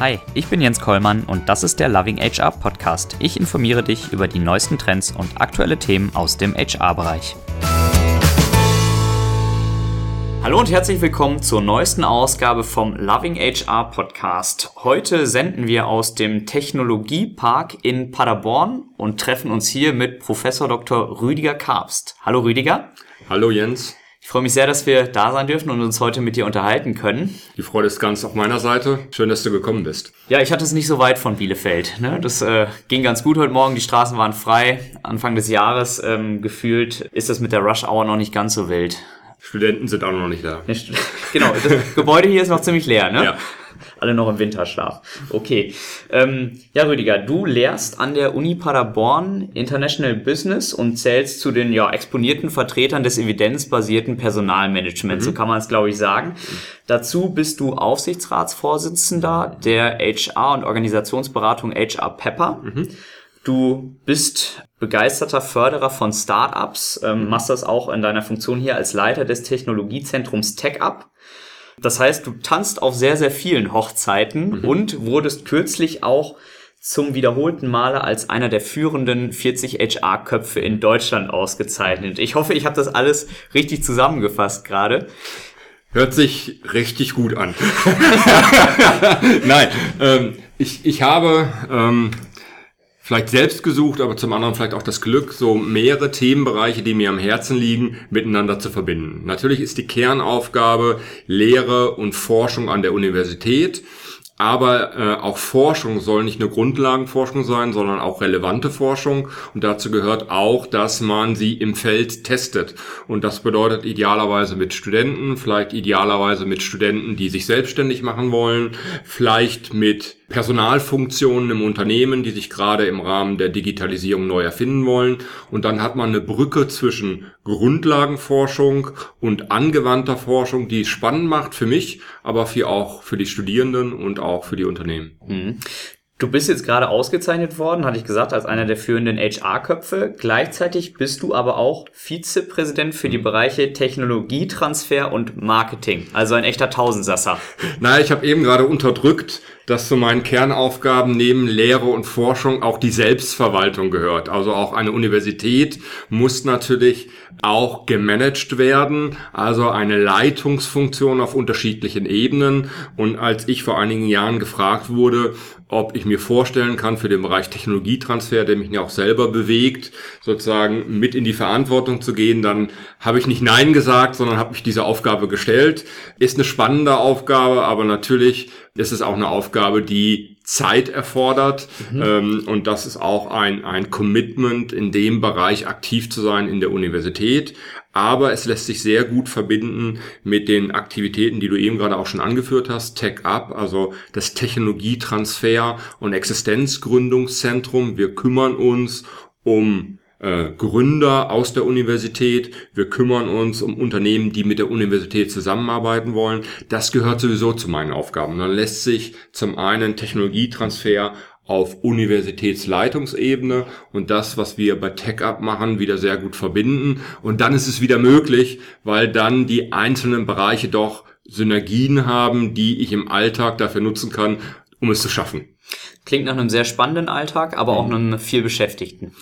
Hi, ich bin Jens Kollmann und das ist der Loving HR Podcast. Ich informiere dich über die neuesten Trends und aktuelle Themen aus dem HR-Bereich. Hallo und herzlich willkommen zur neuesten Ausgabe vom Loving HR Podcast. Heute senden wir aus dem Technologiepark in Paderborn und treffen uns hier mit Professor Dr. Rüdiger Karpst. Hallo Rüdiger. Hallo Jens. Ich freue mich sehr, dass wir da sein dürfen und uns heute mit dir unterhalten können. Die Freude ist ganz auf meiner Seite. Schön, dass du gekommen bist. Ja, ich hatte es nicht so weit von Bielefeld. Ne? Das äh, ging ganz gut heute Morgen. Die Straßen waren frei. Anfang des Jahres ähm, gefühlt ist das mit der Rush Hour noch nicht ganz so wild. Studenten sind auch noch nicht da. Genau, das Gebäude hier ist noch ziemlich leer, ne? Ja. Alle noch im Winterschlaf. Okay. Ähm, ja, Rüdiger, du lehrst an der Uni Paderborn International Business und zählst zu den ja, exponierten Vertretern des evidenzbasierten Personalmanagements, mhm. so kann man es, glaube ich, sagen. Dazu bist du Aufsichtsratsvorsitzender der HR- und Organisationsberatung HR Pepper. Mhm. Du bist begeisterter Förderer von Startups, ähm, mhm. machst das auch in deiner Funktion hier als Leiter des Technologiezentrums TechUp. Das heißt, du tanzt auf sehr, sehr vielen Hochzeiten mhm. und wurdest kürzlich auch zum wiederholten Male als einer der führenden 40 HR-Köpfe in Deutschland ausgezeichnet. Ich hoffe, ich habe das alles richtig zusammengefasst gerade. Hört sich richtig gut an. Nein, ähm, ich, ich habe ähm, vielleicht selbst gesucht, aber zum anderen vielleicht auch das Glück, so mehrere Themenbereiche, die mir am Herzen liegen, miteinander zu verbinden. Natürlich ist die Kernaufgabe Lehre und Forschung an der Universität. Aber äh, auch Forschung soll nicht nur Grundlagenforschung sein, sondern auch relevante Forschung. Und dazu gehört auch, dass man sie im Feld testet. Und das bedeutet idealerweise mit Studenten, vielleicht idealerweise mit Studenten, die sich selbstständig machen wollen, vielleicht mit Personalfunktionen im Unternehmen, die sich gerade im Rahmen der Digitalisierung neu erfinden wollen. Und dann hat man eine Brücke zwischen Grundlagenforschung und angewandter Forschung, die es spannend macht für mich, aber für auch für die Studierenden und auch für die Unternehmen. Mhm. Du bist jetzt gerade ausgezeichnet worden, hatte ich gesagt, als einer der führenden HR-Köpfe. Gleichzeitig bist du aber auch Vizepräsident für die Bereiche Technologietransfer und Marketing. Also ein echter Tausendsasser. Na, ich habe eben gerade unterdrückt, dass zu meinen Kernaufgaben neben Lehre und Forschung auch die Selbstverwaltung gehört. Also auch eine Universität muss natürlich auch gemanagt werden, also eine Leitungsfunktion auf unterschiedlichen Ebenen. Und als ich vor einigen Jahren gefragt wurde, ob ich mir vorstellen kann, für den Bereich Technologietransfer, der mich ja auch selber bewegt, sozusagen mit in die Verantwortung zu gehen, dann habe ich nicht Nein gesagt, sondern habe mich diese Aufgabe gestellt. Ist eine spannende Aufgabe, aber natürlich ist es auch eine Aufgabe, die Zeit erfordert. Mhm. Ähm, und das ist auch ein, ein Commitment, in dem Bereich aktiv zu sein in der Universität. Aber es lässt sich sehr gut verbinden mit den Aktivitäten, die du eben gerade auch schon angeführt hast. Tech Up, also das Technologietransfer und Existenzgründungszentrum. Wir kümmern uns um äh, Gründer aus der Universität. Wir kümmern uns um Unternehmen, die mit der Universität zusammenarbeiten wollen. Das gehört sowieso zu meinen Aufgaben. Dann lässt sich zum einen Technologietransfer auf Universitätsleitungsebene und das, was wir bei TechUp machen, wieder sehr gut verbinden. Und dann ist es wieder möglich, weil dann die einzelnen Bereiche doch Synergien haben, die ich im Alltag dafür nutzen kann, um es zu schaffen. Klingt nach einem sehr spannenden Alltag, aber auch einem viel Beschäftigten.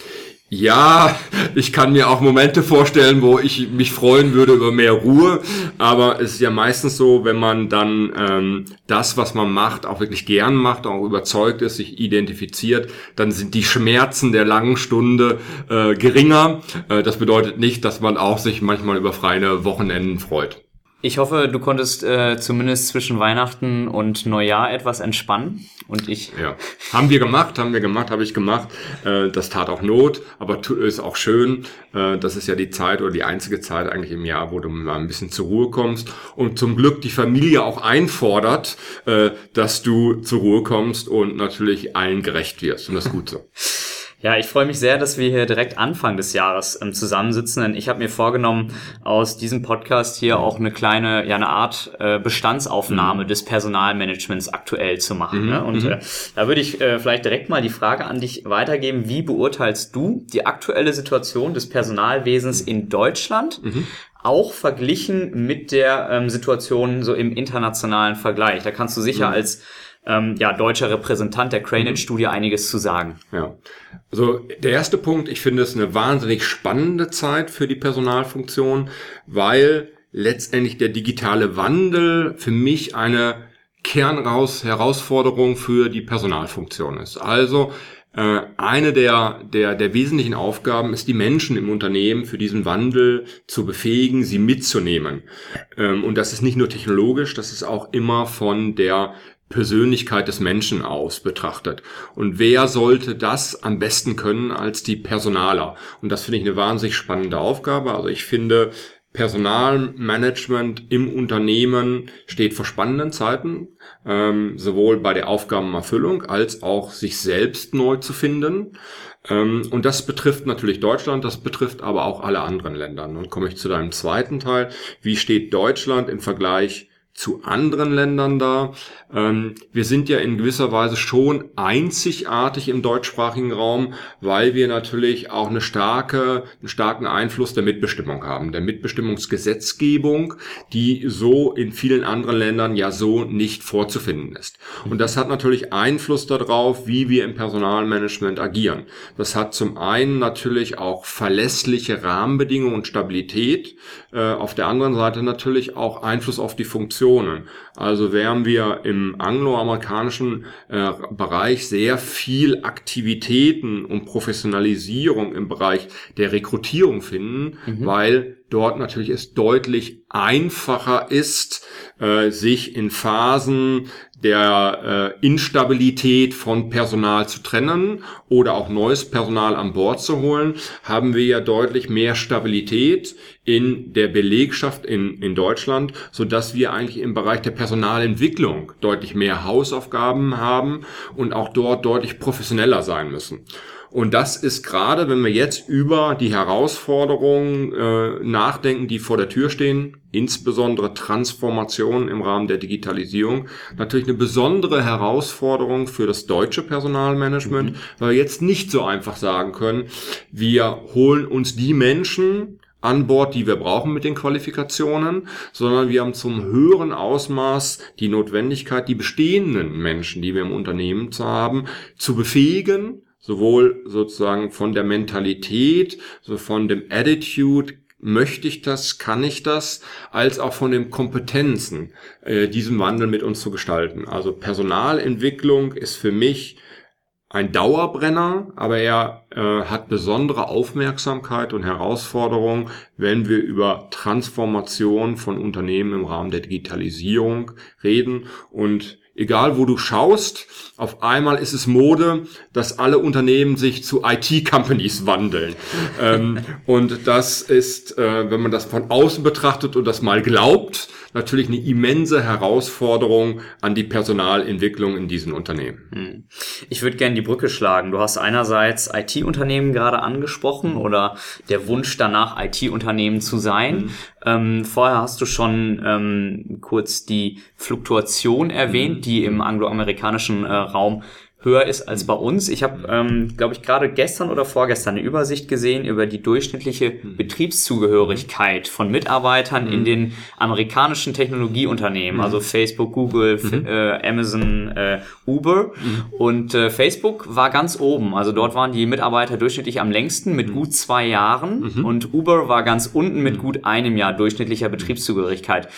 Ja, ich kann mir auch Momente vorstellen, wo ich mich freuen würde über mehr Ruhe. Aber es ist ja meistens so, wenn man dann ähm, das, was man macht, auch wirklich gern macht, auch überzeugt ist, sich identifiziert, dann sind die Schmerzen der langen Stunde äh, geringer. Äh, das bedeutet nicht, dass man auch sich manchmal über freie Wochenenden freut. Ich hoffe, du konntest äh, zumindest zwischen Weihnachten und Neujahr etwas entspannen. Und ich. Ja. Haben wir gemacht, haben wir gemacht, habe ich gemacht. Äh, das tat auch Not, aber ist auch schön. Äh, das ist ja die Zeit oder die einzige Zeit eigentlich im Jahr, wo du mal ein bisschen zur Ruhe kommst. Und zum Glück die Familie auch einfordert, äh, dass du zur Ruhe kommst und natürlich allen gerecht wirst. Und das ist gut so. Ja, ich freue mich sehr, dass wir hier direkt Anfang des Jahres ähm, zusammensitzen, denn ich habe mir vorgenommen, aus diesem Podcast hier auch eine kleine, ja, eine Art äh, Bestandsaufnahme mhm. des Personalmanagements aktuell zu machen. Mhm. Ne? Und mhm. äh, da würde ich äh, vielleicht direkt mal die Frage an dich weitergeben, wie beurteilst du die aktuelle Situation des Personalwesens in Deutschland? Mhm auch verglichen mit der ähm, Situation so im internationalen Vergleich. Da kannst du sicher mhm. als ähm, ja, deutscher Repräsentant der Cranet-Studie mhm. einiges zu sagen. Ja. Also der erste Punkt, ich finde es eine wahnsinnig spannende Zeit für die Personalfunktion, weil letztendlich der digitale Wandel für mich eine Kernraus Herausforderung für die Personalfunktion ist. Also äh, eine der, der, der wesentlichen Aufgaben ist, die Menschen im Unternehmen für diesen Wandel zu befähigen, sie mitzunehmen. Ähm, und das ist nicht nur technologisch, das ist auch immer von der Persönlichkeit des Menschen aus betrachtet. Und wer sollte das am besten können als die Personaler? Und das finde ich eine wahnsinnig spannende Aufgabe. Also ich finde, Personalmanagement im Unternehmen steht vor spannenden Zeiten, ähm, sowohl bei der Aufgabenerfüllung als auch sich selbst neu zu finden. Ähm, und das betrifft natürlich Deutschland, das betrifft aber auch alle anderen Länder. Nun komme ich zu deinem zweiten Teil. Wie steht Deutschland im Vergleich zu anderen Ländern da. Ähm, wir sind ja in gewisser Weise schon einzigartig im deutschsprachigen Raum, weil wir natürlich auch eine starke, einen starken Einfluss der Mitbestimmung haben, der Mitbestimmungsgesetzgebung, die so in vielen anderen Ländern ja so nicht vorzufinden ist. Und das hat natürlich Einfluss darauf, wie wir im Personalmanagement agieren. Das hat zum einen natürlich auch verlässliche Rahmenbedingungen und Stabilität, äh, auf der anderen Seite natürlich auch Einfluss auf die Funktion Nationen. Also während wir im angloamerikanischen äh, Bereich sehr viel Aktivitäten und Professionalisierung im Bereich der Rekrutierung finden, mhm. weil dort natürlich es deutlich einfacher ist, äh, sich in Phasen der äh, Instabilität von Personal zu trennen oder auch neues Personal an Bord zu holen, haben wir ja deutlich mehr Stabilität in der Belegschaft in, in Deutschland, so dass wir eigentlich im Bereich der Personalentwicklung deutlich mehr Hausaufgaben haben und auch dort deutlich professioneller sein müssen. Und das ist gerade, wenn wir jetzt über die Herausforderungen äh, nachdenken, die vor der Tür stehen, insbesondere Transformation im Rahmen der Digitalisierung, natürlich eine besondere Herausforderung für das deutsche Personalmanagement, mhm. weil wir jetzt nicht so einfach sagen können, wir holen uns die Menschen, an Bord, die wir brauchen mit den Qualifikationen, sondern wir haben zum höheren Ausmaß die Notwendigkeit, die bestehenden Menschen, die wir im Unternehmen zu haben, zu befähigen, sowohl sozusagen von der Mentalität, so von dem Attitude, möchte ich das, kann ich das, als auch von den Kompetenzen, äh, diesen Wandel mit uns zu gestalten. Also Personalentwicklung ist für mich ein Dauerbrenner, aber er äh, hat besondere Aufmerksamkeit und Herausforderung, wenn wir über Transformation von Unternehmen im Rahmen der Digitalisierung reden und egal wo du schaust, auf einmal ist es Mode, dass alle Unternehmen sich zu IT-Companies wandeln. ähm, und das ist, äh, wenn man das von außen betrachtet und das mal glaubt, natürlich eine immense Herausforderung an die Personalentwicklung in diesen Unternehmen. Hm. Ich würde gerne die Brücke schlagen. Du hast einerseits IT-Unternehmen gerade angesprochen oder der Wunsch danach, IT-Unternehmen zu sein. Mhm. Ähm, vorher hast du schon ähm, kurz die Fluktuation erwähnt, mhm. die im angloamerikanischen äh, Raum höher ist als bei uns. Ich habe, ähm, glaube ich, gerade gestern oder vorgestern eine Übersicht gesehen über die durchschnittliche hm. Betriebszugehörigkeit von Mitarbeitern in den amerikanischen Technologieunternehmen, also. Facebook, Google, mhm. äh, Amazon, äh, Uber. Mhm. Und äh, Facebook war ganz oben. Also dort waren die Mitarbeiter durchschnittlich am längsten mit gut zwei Jahren mhm. und Uber war ganz unten mit gut einem Jahr durchschnittlicher Betriebszugehörigkeit.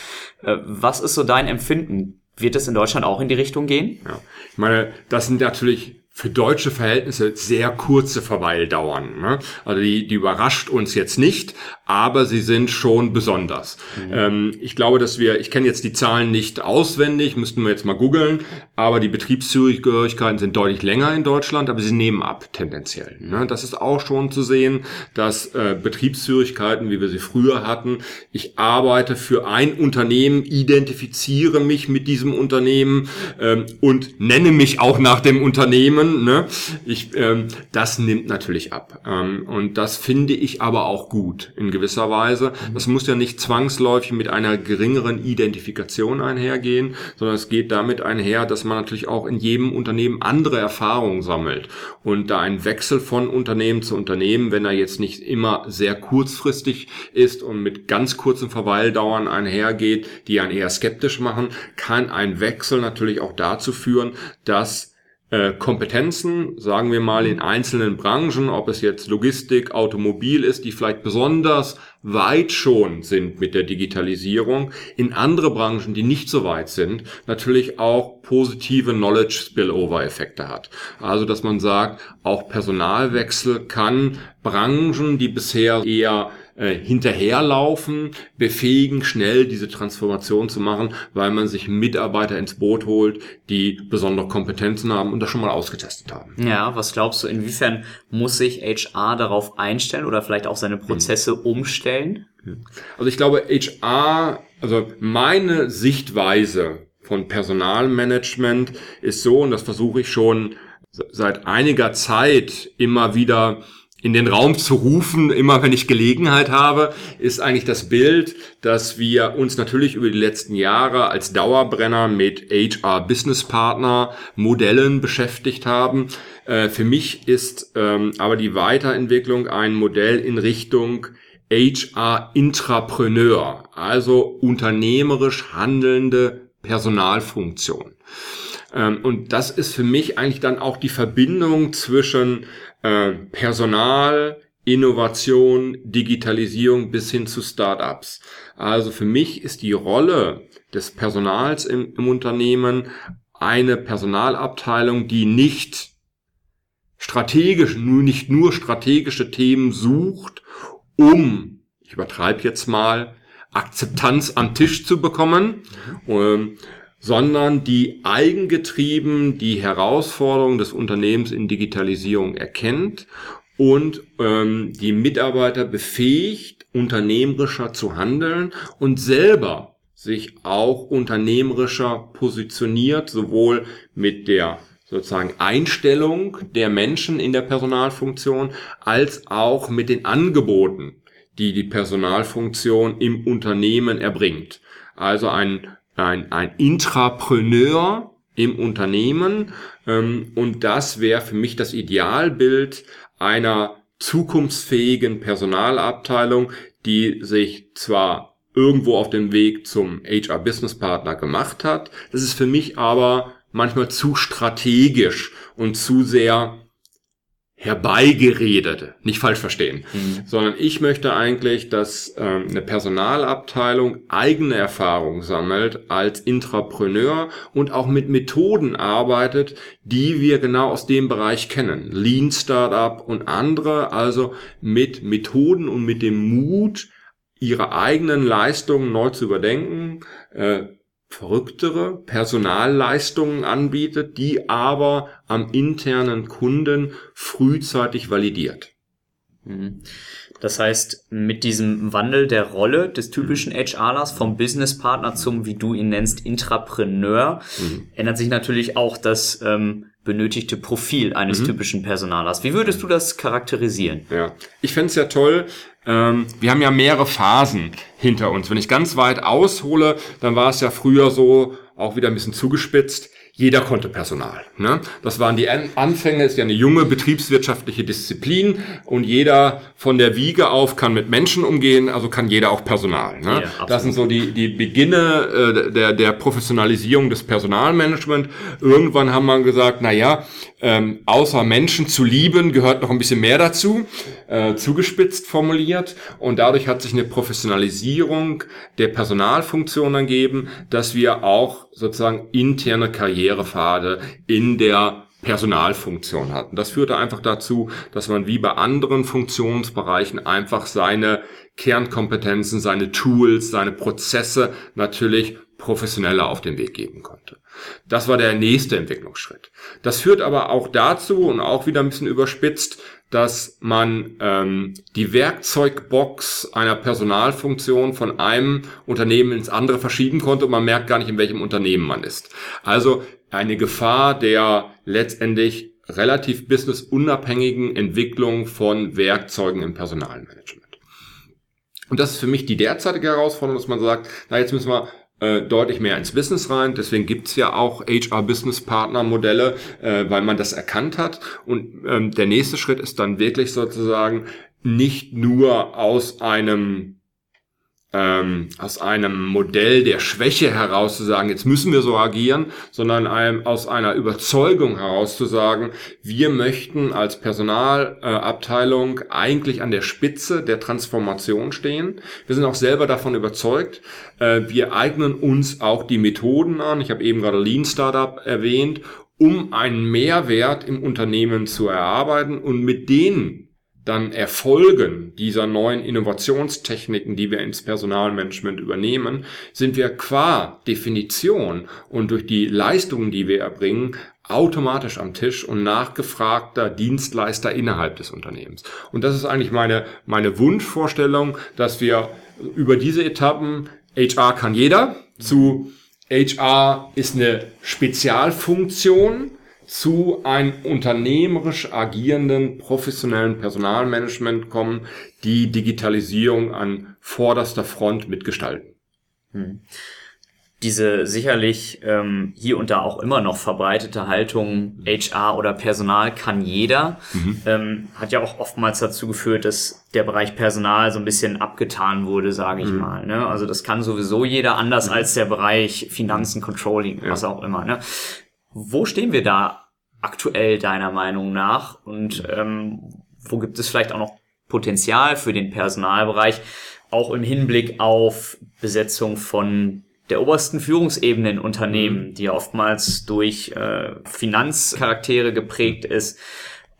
Äh, was ist so dein Empfinden? Wird es in Deutschland auch in die Richtung gehen? Ja. Ich meine, das sind natürlich für deutsche Verhältnisse sehr kurze Verweildauern. Ne? Also die, die überrascht uns jetzt nicht, aber sie sind schon besonders. Mhm. Ähm, ich glaube, dass wir, ich kenne jetzt die Zahlen nicht auswendig, müssten wir jetzt mal googeln, aber die Betriebszugehörigkeiten sind deutlich länger in Deutschland, aber sie nehmen ab tendenziell. Ne? Das ist auch schon zu sehen, dass äh, Betriebszugehörigkeiten, wie wir sie früher hatten, ich arbeite für ein Unternehmen, identifiziere mich mit diesem Unternehmen ähm, und nenne mich auch nach dem Unternehmen. Ne? Ich, ähm, das nimmt natürlich ab. Ähm, und das finde ich aber auch gut in gewisser Weise. Das muss ja nicht zwangsläufig mit einer geringeren Identifikation einhergehen, sondern es geht damit einher, dass man natürlich auch in jedem Unternehmen andere Erfahrungen sammelt. Und da ein Wechsel von Unternehmen zu Unternehmen, wenn er jetzt nicht immer sehr kurzfristig ist und mit ganz kurzen Verweildauern einhergeht, die einen eher skeptisch machen, kann ein Wechsel natürlich auch dazu führen, dass äh, Kompetenzen, sagen wir mal in einzelnen Branchen, ob es jetzt Logistik, Automobil ist, die vielleicht besonders weit schon sind mit der Digitalisierung, in andere Branchen, die nicht so weit sind, natürlich auch positive Knowledge Spillover Effekte hat. Also, dass man sagt, auch Personalwechsel kann Branchen, die bisher eher äh, hinterherlaufen, befähigen, schnell diese Transformation zu machen, weil man sich Mitarbeiter ins Boot holt, die besondere Kompetenzen haben und das schon mal ausgetestet haben. Ja, was glaubst du, inwiefern muss sich HR darauf einstellen oder vielleicht auch seine Prozesse mhm. umstellen? Also ich glaube, HR, also meine Sichtweise von Personalmanagement ist so, und das versuche ich schon seit einiger Zeit immer wieder in den Raum zu rufen, immer wenn ich Gelegenheit habe, ist eigentlich das Bild, dass wir uns natürlich über die letzten Jahre als Dauerbrenner mit HR Business Partner Modellen beschäftigt haben. Äh, für mich ist ähm, aber die Weiterentwicklung ein Modell in Richtung HR Intrapreneur, also unternehmerisch handelnde Personalfunktion. Ähm, und das ist für mich eigentlich dann auch die Verbindung zwischen äh, Personal, Innovation, Digitalisierung bis hin zu Startups. Also für mich ist die Rolle des Personals im, im Unternehmen eine Personalabteilung, die nicht strategisch, nur nicht nur strategische Themen sucht, um, ich übertreibe jetzt mal, Akzeptanz am Tisch zu bekommen, mhm sondern die eigengetrieben die Herausforderungen des Unternehmens in Digitalisierung erkennt und ähm, die Mitarbeiter befähigt, unternehmerischer zu handeln und selber sich auch unternehmerischer positioniert, sowohl mit der sozusagen Einstellung der Menschen in der Personalfunktion als auch mit den Angeboten, die die Personalfunktion im Unternehmen erbringt. Also ein ein, ein Intrapreneur im Unternehmen. Ähm, und das wäre für mich das Idealbild einer zukunftsfähigen Personalabteilung, die sich zwar irgendwo auf dem Weg zum HR Business Partner gemacht hat, das ist für mich aber manchmal zu strategisch und zu sehr herbeigeredete, nicht falsch verstehen, mhm. sondern ich möchte eigentlich, dass ähm, eine Personalabteilung eigene Erfahrung sammelt als Intrapreneur und auch mit Methoden arbeitet, die wir genau aus dem Bereich kennen. Lean Startup und andere, also mit Methoden und mit dem Mut, ihre eigenen Leistungen neu zu überdenken, äh, verrücktere Personalleistungen anbietet, die aber am internen Kunden frühzeitig validiert. Mhm. Das heißt, mit diesem Wandel der Rolle des typischen HRlers vom Businesspartner zum, wie du ihn nennst, Intrapreneur, mhm. ändert sich natürlich auch das ähm, benötigte Profil eines mhm. typischen Personalers. Wie würdest du das charakterisieren? Ja, ich fände es ja toll, ähm, wir haben ja mehrere Phasen hinter uns. Wenn ich ganz weit aushole, dann war es ja früher so, auch wieder ein bisschen zugespitzt, jeder konnte Personal. Ne? Das waren die Anfänge, ist ja eine junge betriebswirtschaftliche Disziplin und jeder von der Wiege auf kann mit Menschen umgehen, also kann jeder auch Personal. Ne? Ja, das sind so die, die Beginne äh, der, der Professionalisierung des Personalmanagement. Irgendwann haben wir gesagt, na ja, ähm, außer Menschen zu lieben gehört noch ein bisschen mehr dazu, äh, zugespitzt formuliert und dadurch hat sich eine Professionalisierung der Personalfunktion ergeben, dass wir auch sozusagen interne Karrierepfade in der Personalfunktion hatten. Das führte einfach dazu, dass man wie bei anderen Funktionsbereichen einfach seine Kernkompetenzen, seine Tools, seine Prozesse natürlich professioneller auf den Weg geben konnte. Das war der nächste Entwicklungsschritt. Das führt aber auch dazu und auch wieder ein bisschen überspitzt, dass man ähm, die Werkzeugbox einer Personalfunktion von einem Unternehmen ins andere verschieben konnte und man merkt gar nicht, in welchem Unternehmen man ist. Also eine Gefahr der letztendlich relativ businessunabhängigen Entwicklung von Werkzeugen im Personalmanagement. Und das ist für mich die derzeitige Herausforderung, dass man sagt, na jetzt müssen wir äh, deutlich mehr ins Business rein. Deswegen gibt's ja auch HR-Business-Partner-Modelle, äh, weil man das erkannt hat. Und ähm, der nächste Schritt ist dann wirklich sozusagen nicht nur aus einem ähm, aus einem Modell der Schwäche heraus zu sagen, jetzt müssen wir so agieren, sondern einem, aus einer Überzeugung heraus zu sagen, wir möchten als Personalabteilung äh, eigentlich an der Spitze der Transformation stehen. Wir sind auch selber davon überzeugt. Äh, wir eignen uns auch die Methoden an. Ich habe eben gerade Lean Startup erwähnt, um einen Mehrwert im Unternehmen zu erarbeiten und mit denen dann Erfolgen dieser neuen Innovationstechniken, die wir ins Personalmanagement übernehmen, sind wir qua Definition und durch die Leistungen, die wir erbringen, automatisch am Tisch und nachgefragter Dienstleister innerhalb des Unternehmens. Und das ist eigentlich meine, meine Wunschvorstellung, dass wir über diese Etappen, HR kann jeder, zu HR ist eine Spezialfunktion, zu einem unternehmerisch agierenden professionellen Personalmanagement kommen, die Digitalisierung an vorderster Front mitgestalten. Hm. Diese sicherlich ähm, hier und da auch immer noch verbreitete Haltung HR oder Personal kann jeder, mhm. ähm, hat ja auch oftmals dazu geführt, dass der Bereich Personal so ein bisschen abgetan wurde, sage ich mhm. mal. Ne? Also das kann sowieso jeder anders mhm. als der Bereich Finanzen, Controlling, ja. was auch immer. Ne? Wo stehen wir da aktuell deiner Meinung nach? Und ähm, wo gibt es vielleicht auch noch Potenzial für den Personalbereich, auch im Hinblick auf Besetzung von der obersten Führungsebene in Unternehmen, mhm. die oftmals durch äh, Finanzcharaktere geprägt ist,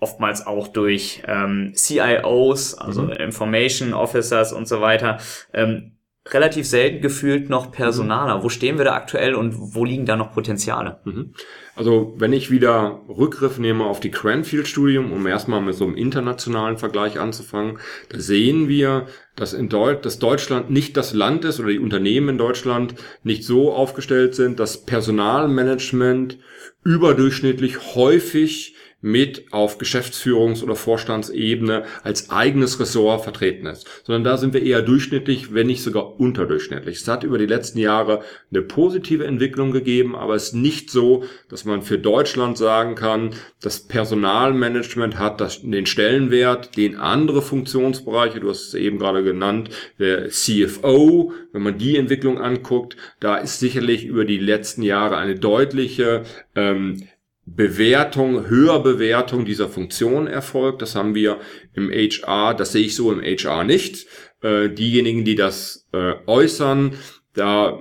oftmals auch durch ähm, CIOs, also mhm. Information Officers und so weiter. Ähm, relativ selten gefühlt noch Personaler. Mhm. Wo stehen wir da aktuell und wo liegen da noch Potenziale? Mhm. Also wenn ich wieder Rückgriff nehme auf die Cranfield-Studium, um erstmal mit so einem internationalen Vergleich anzufangen, da sehen wir, dass, in Deut dass Deutschland nicht das Land ist oder die Unternehmen in Deutschland nicht so aufgestellt sind, dass Personalmanagement überdurchschnittlich häufig mit auf Geschäftsführungs- oder Vorstandsebene als eigenes Ressort vertreten ist, sondern da sind wir eher durchschnittlich, wenn nicht sogar unterdurchschnittlich. Es hat über die letzten Jahre eine positive Entwicklung gegeben, aber es ist nicht so, dass man für Deutschland sagen kann, das Personalmanagement hat das, den Stellenwert, den andere Funktionsbereiche, du hast es eben gerade genannt, der CFO, wenn man die Entwicklung anguckt, da ist sicherlich über die letzten Jahre eine deutliche ähm, Bewertung, Höherbewertung dieser Funktion erfolgt. Das haben wir im HR, das sehe ich so im HR nicht. Äh, diejenigen, die das äh, äußern, da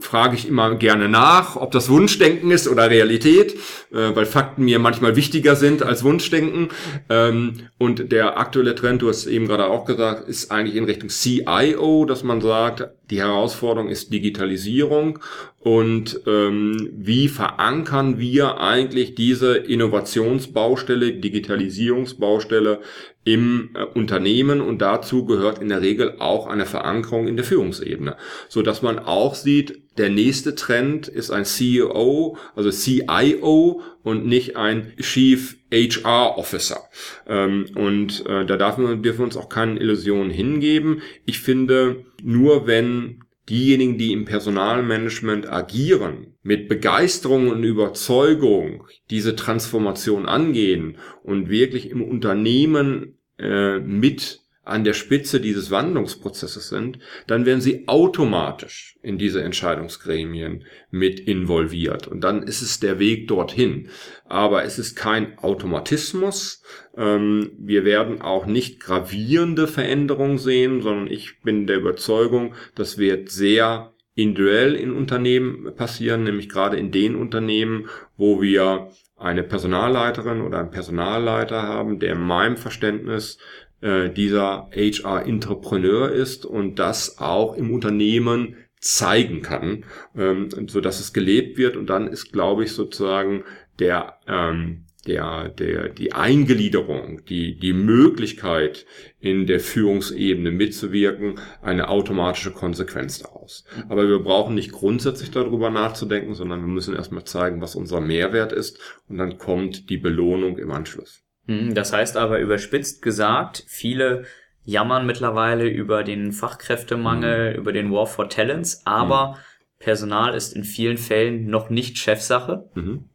frage ich immer gerne nach, ob das Wunschdenken ist oder Realität, äh, weil Fakten mir manchmal wichtiger sind als Wunschdenken. Ähm, und der aktuelle Trend, du hast eben gerade auch gesagt, ist eigentlich in Richtung CIO, dass man sagt, die Herausforderung ist Digitalisierung und ähm, wie verankern wir eigentlich diese Innovationsbaustelle, Digitalisierungsbaustelle im äh, Unternehmen und dazu gehört in der Regel auch eine Verankerung in der Führungsebene, so dass man auch sieht, der nächste Trend ist ein CEO, also CIO und nicht ein Chief HR Officer. Ähm, und äh, da darf man, dürfen wir uns auch keine Illusionen hingeben. Ich finde, nur wenn diejenigen, die im Personalmanagement agieren, mit Begeisterung und Überzeugung diese Transformation angehen und wirklich im Unternehmen äh, mit an der Spitze dieses Wandlungsprozesses sind, dann werden sie automatisch in diese Entscheidungsgremien mit involviert. Und dann ist es der Weg dorthin. Aber es ist kein Automatismus. Ähm, wir werden auch nicht gravierende Veränderungen sehen, sondern ich bin der Überzeugung, das wird sehr individuell in Unternehmen passieren, nämlich gerade in den Unternehmen, wo wir eine Personalleiterin oder einen Personalleiter haben, der in meinem Verständnis äh, dieser HR-Entrepreneur ist und das auch im Unternehmen zeigen kann, ähm, so dass es gelebt wird. Und dann ist, glaube ich, sozusagen der ähm, der, der, die Eingliederung, die, die Möglichkeit in der Führungsebene mitzuwirken, eine automatische Konsequenz daraus. Aber wir brauchen nicht grundsätzlich darüber nachzudenken, sondern wir müssen erstmal zeigen, was unser Mehrwert ist und dann kommt die Belohnung im Anschluss. Hm, das heißt aber überspitzt gesagt, viele jammern mittlerweile über den Fachkräftemangel, mhm. über den War for Talents, aber mhm. Personal ist in vielen Fällen noch nicht Chefsache. Mhm.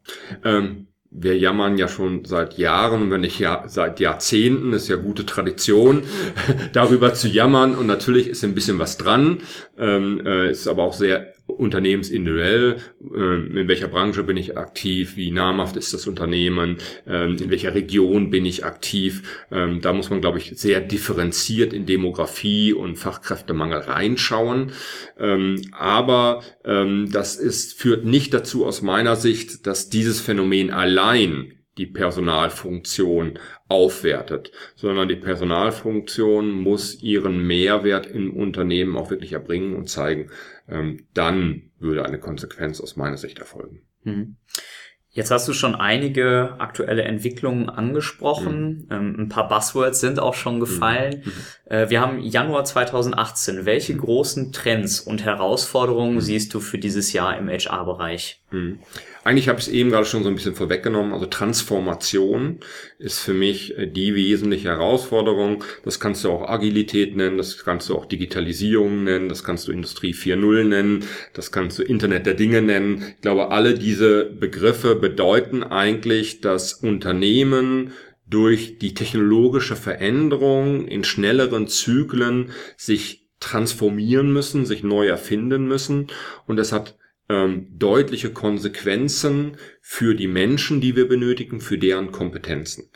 Ähm, wir jammern ja schon seit Jahren, wenn nicht ja seit Jahrzehnten, ist ja gute Tradition, darüber zu jammern. Und natürlich ist ein bisschen was dran, ähm, äh, ist aber auch sehr unternehmensindividuell, äh, in welcher Branche bin ich aktiv, wie namhaft ist das Unternehmen, äh, in welcher Region bin ich aktiv. Ähm, da muss man, glaube ich, sehr differenziert in Demografie und Fachkräftemangel reinschauen. Ähm, aber ähm, das ist, führt nicht dazu aus meiner Sicht, dass dieses Phänomen allein die Personalfunktion aufwertet, sondern die Personalfunktion muss ihren Mehrwert im Unternehmen auch wirklich erbringen und zeigen. Ähm, dann würde eine Konsequenz aus meiner Sicht erfolgen. Mhm. Jetzt hast du schon einige aktuelle Entwicklungen angesprochen. Mhm. Ähm, ein paar Buzzwords sind auch schon gefallen. Mhm. mhm. Äh, wir haben Januar 2018. Welche mhm. großen Trends und Herausforderungen mhm. siehst du für dieses Jahr im HR-Bereich? Eigentlich habe ich es eben gerade schon so ein bisschen vorweggenommen. Also Transformation ist für mich äh, die wesentliche Herausforderung. Das kannst du auch Agilität nennen, das kannst du auch Digitalisierung nennen, das kannst du Industrie 4.0 nennen, das kannst du Internet der Dinge nennen. Ich glaube, alle diese Begriffe bedeuten eigentlich, dass Unternehmen durch die technologische Veränderung in schnelleren Zyklen sich transformieren müssen, sich neu erfinden müssen. Und das hat ähm, deutliche Konsequenzen für die Menschen, die wir benötigen, für deren Kompetenzen.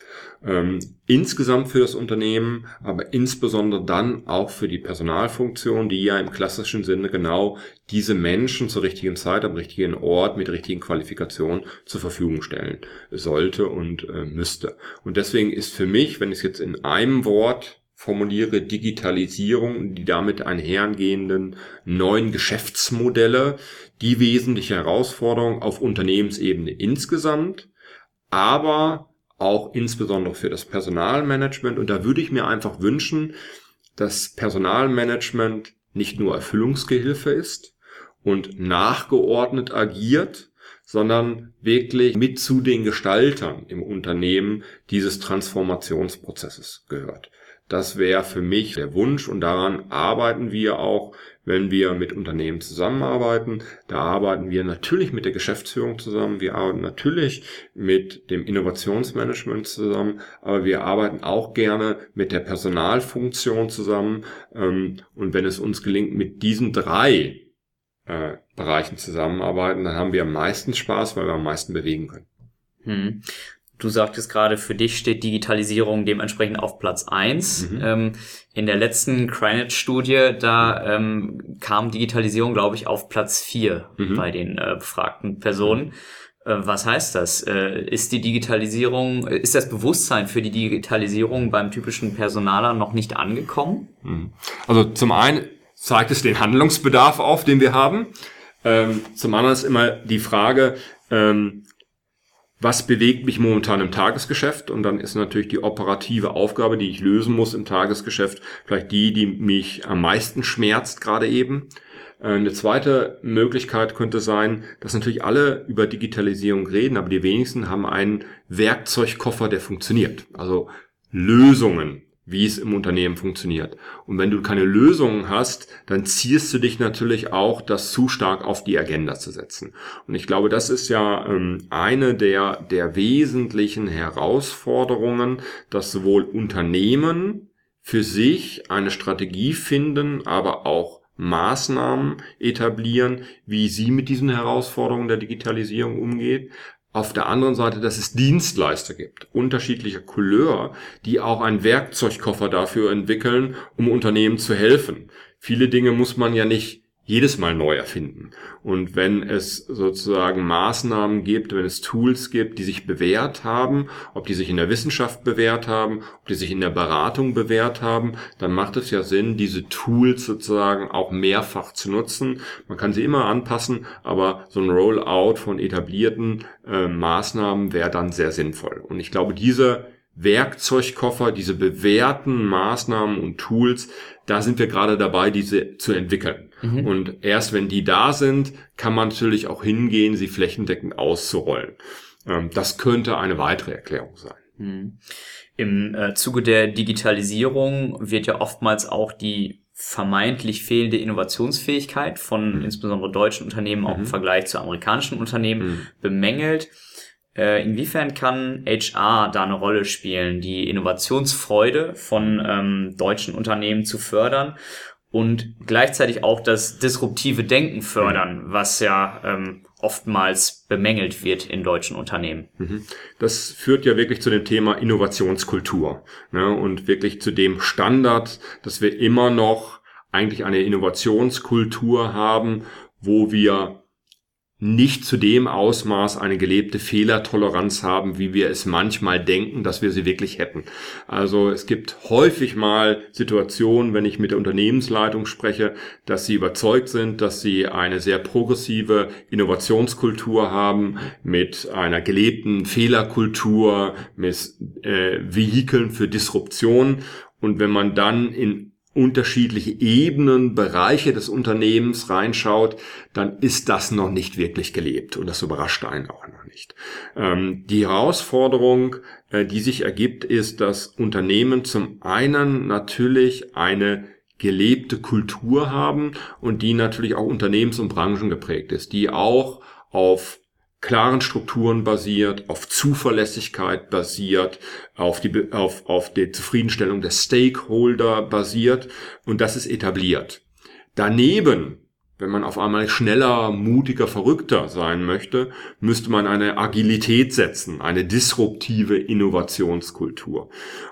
Ähm, insgesamt für das Unternehmen, aber insbesondere dann auch für die Personalfunktion, die ja im klassischen Sinne genau diese Menschen zur richtigen Zeit am richtigen Ort mit richtigen Qualifikationen zur Verfügung stellen sollte und äh, müsste. Und deswegen ist für mich, wenn ich es jetzt in einem Wort formuliere Digitalisierung und die damit einhergehenden neuen Geschäftsmodelle die wesentliche Herausforderung auf Unternehmensebene insgesamt, aber auch insbesondere für das Personalmanagement. Und da würde ich mir einfach wünschen, dass Personalmanagement nicht nur Erfüllungsgehilfe ist und nachgeordnet agiert, sondern wirklich mit zu den Gestaltern im Unternehmen dieses Transformationsprozesses gehört. Das wäre für mich der Wunsch und daran arbeiten wir auch, wenn wir mit Unternehmen zusammenarbeiten. Da arbeiten wir natürlich mit der Geschäftsführung zusammen, wir arbeiten natürlich mit dem Innovationsmanagement zusammen, aber wir arbeiten auch gerne mit der Personalfunktion zusammen. Ähm, und wenn es uns gelingt, mit diesen drei äh, Bereichen zusammenarbeiten, dann haben wir am meisten Spaß, weil wir am meisten bewegen können. Hm. Du sagtest gerade, für dich steht Digitalisierung dementsprechend auf Platz eins. Mhm. Ähm, in der letzten Crynet-Studie, da ähm, kam Digitalisierung, glaube ich, auf Platz vier mhm. bei den äh, befragten Personen. Äh, was heißt das? Äh, ist die Digitalisierung, ist das Bewusstsein für die Digitalisierung beim typischen Personaler noch nicht angekommen? Mhm. Also zum einen zeigt es den Handlungsbedarf auf, den wir haben. Ähm, zum anderen ist immer die Frage, ähm, was bewegt mich momentan im Tagesgeschäft und dann ist natürlich die operative Aufgabe, die ich lösen muss im Tagesgeschäft, vielleicht die, die mich am meisten schmerzt gerade eben. Äh, eine zweite Möglichkeit könnte sein, dass natürlich alle über Digitalisierung reden, aber die wenigsten haben einen Werkzeugkoffer, der funktioniert. Also Lösungen, wie es im Unternehmen funktioniert. Und wenn du keine Lösungen hast, dann ziehst du dich natürlich auch, das zu stark auf die Agenda zu setzen. Und ich glaube, das ist ja ähm, eine der, der wesentlichen Herausforderungen, dass sowohl Unternehmen für sich eine Strategie finden, aber auch Maßnahmen etablieren, wie sie mit diesen Herausforderungen der Digitalisierung umgeht, auf der anderen Seite, dass es Dienstleister gibt, unterschiedlicher Couleur, die auch einen Werkzeugkoffer dafür entwickeln, um Unternehmen zu helfen. Viele Dinge muss man ja nicht jedes Mal neu erfinden. Und wenn es sozusagen Maßnahmen gibt, wenn es Tools gibt, die sich bewährt haben, ob die sich in der Wissenschaft bewährt haben, ob die sich in der Beratung bewährt haben, dann macht es ja Sinn, diese Tools sozusagen auch mehrfach zu nutzen. Man kann sie immer anpassen, aber so ein Rollout von etablierten äh, Maßnahmen wäre dann sehr sinnvoll. Und ich glaube, diese Werkzeugkoffer, diese bewährten Maßnahmen und Tools, da sind wir gerade dabei, diese zu entwickeln. Mhm. Und erst wenn die da sind, kann man natürlich auch hingehen, sie flächendeckend auszurollen. Ähm, das könnte eine weitere Erklärung sein. Mhm. Im äh, Zuge der Digitalisierung wird ja oftmals auch die vermeintlich fehlende Innovationsfähigkeit von mhm. insbesondere deutschen Unternehmen auch mhm. im Vergleich zu amerikanischen Unternehmen mhm. bemängelt. Äh, inwiefern kann HR da eine Rolle spielen, die Innovationsfreude von ähm, deutschen Unternehmen zu fördern und gleichzeitig auch das disruptive Denken fördern, mhm. was ja ähm, oftmals bemängelt wird in deutschen Unternehmen. Mhm. Das führt ja wirklich zu dem Thema Innovationskultur ne, und wirklich zu dem Standard, dass wir immer noch eigentlich eine Innovationskultur haben, wo wir nicht zu dem Ausmaß eine gelebte Fehlertoleranz haben, wie wir es manchmal denken, dass wir sie wirklich hätten. Also es gibt häufig mal Situationen, wenn ich mit der Unternehmensleitung spreche, dass sie überzeugt sind, dass sie eine sehr progressive Innovationskultur haben mit einer gelebten Fehlerkultur, mit äh, Vehikeln für Disruption. Und wenn man dann in unterschiedliche Ebenen, Bereiche des Unternehmens reinschaut, dann ist das noch nicht wirklich gelebt und das überrascht einen auch noch nicht. Ähm, die Herausforderung, äh, die sich ergibt, ist, dass Unternehmen zum einen natürlich eine gelebte Kultur haben und die natürlich auch unternehmens- und branchengeprägt ist, die auch auf klaren Strukturen basiert, auf Zuverlässigkeit basiert, auf die, auf, auf die Zufriedenstellung der Stakeholder basiert und das ist etabliert. Daneben, wenn man auf einmal schneller, mutiger, verrückter sein möchte, müsste man eine Agilität setzen, eine disruptive Innovationskultur.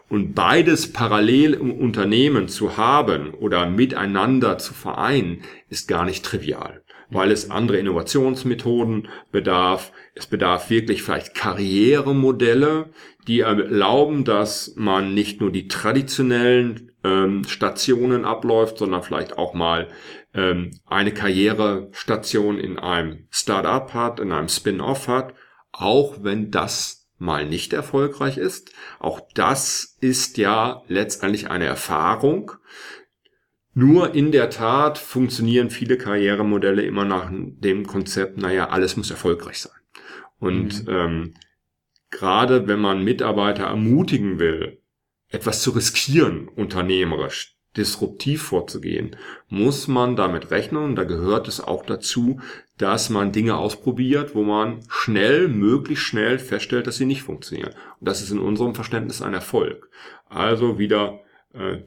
Und beides parallel im Unternehmen zu haben oder miteinander zu vereinen, ist gar nicht trivial weil es andere Innovationsmethoden bedarf. Es bedarf wirklich vielleicht Karrieremodelle, die erlauben, dass man nicht nur die traditionellen ähm, Stationen abläuft, sondern vielleicht auch mal ähm, eine Karrierestation in einem Startup hat, in einem Spin-off hat, auch wenn das mal nicht erfolgreich ist. Auch das ist ja letztendlich eine Erfahrung, nur in der Tat funktionieren viele Karrieremodelle immer nach dem Konzept, naja, alles muss erfolgreich sein. Und mhm. ähm, gerade wenn man Mitarbeiter ermutigen will, etwas zu riskieren, unternehmerisch, disruptiv vorzugehen, muss man damit rechnen, und da gehört es auch dazu, dass man Dinge ausprobiert, wo man schnell, möglichst schnell feststellt, dass sie nicht funktionieren. Und das ist in unserem Verständnis ein Erfolg. Also wieder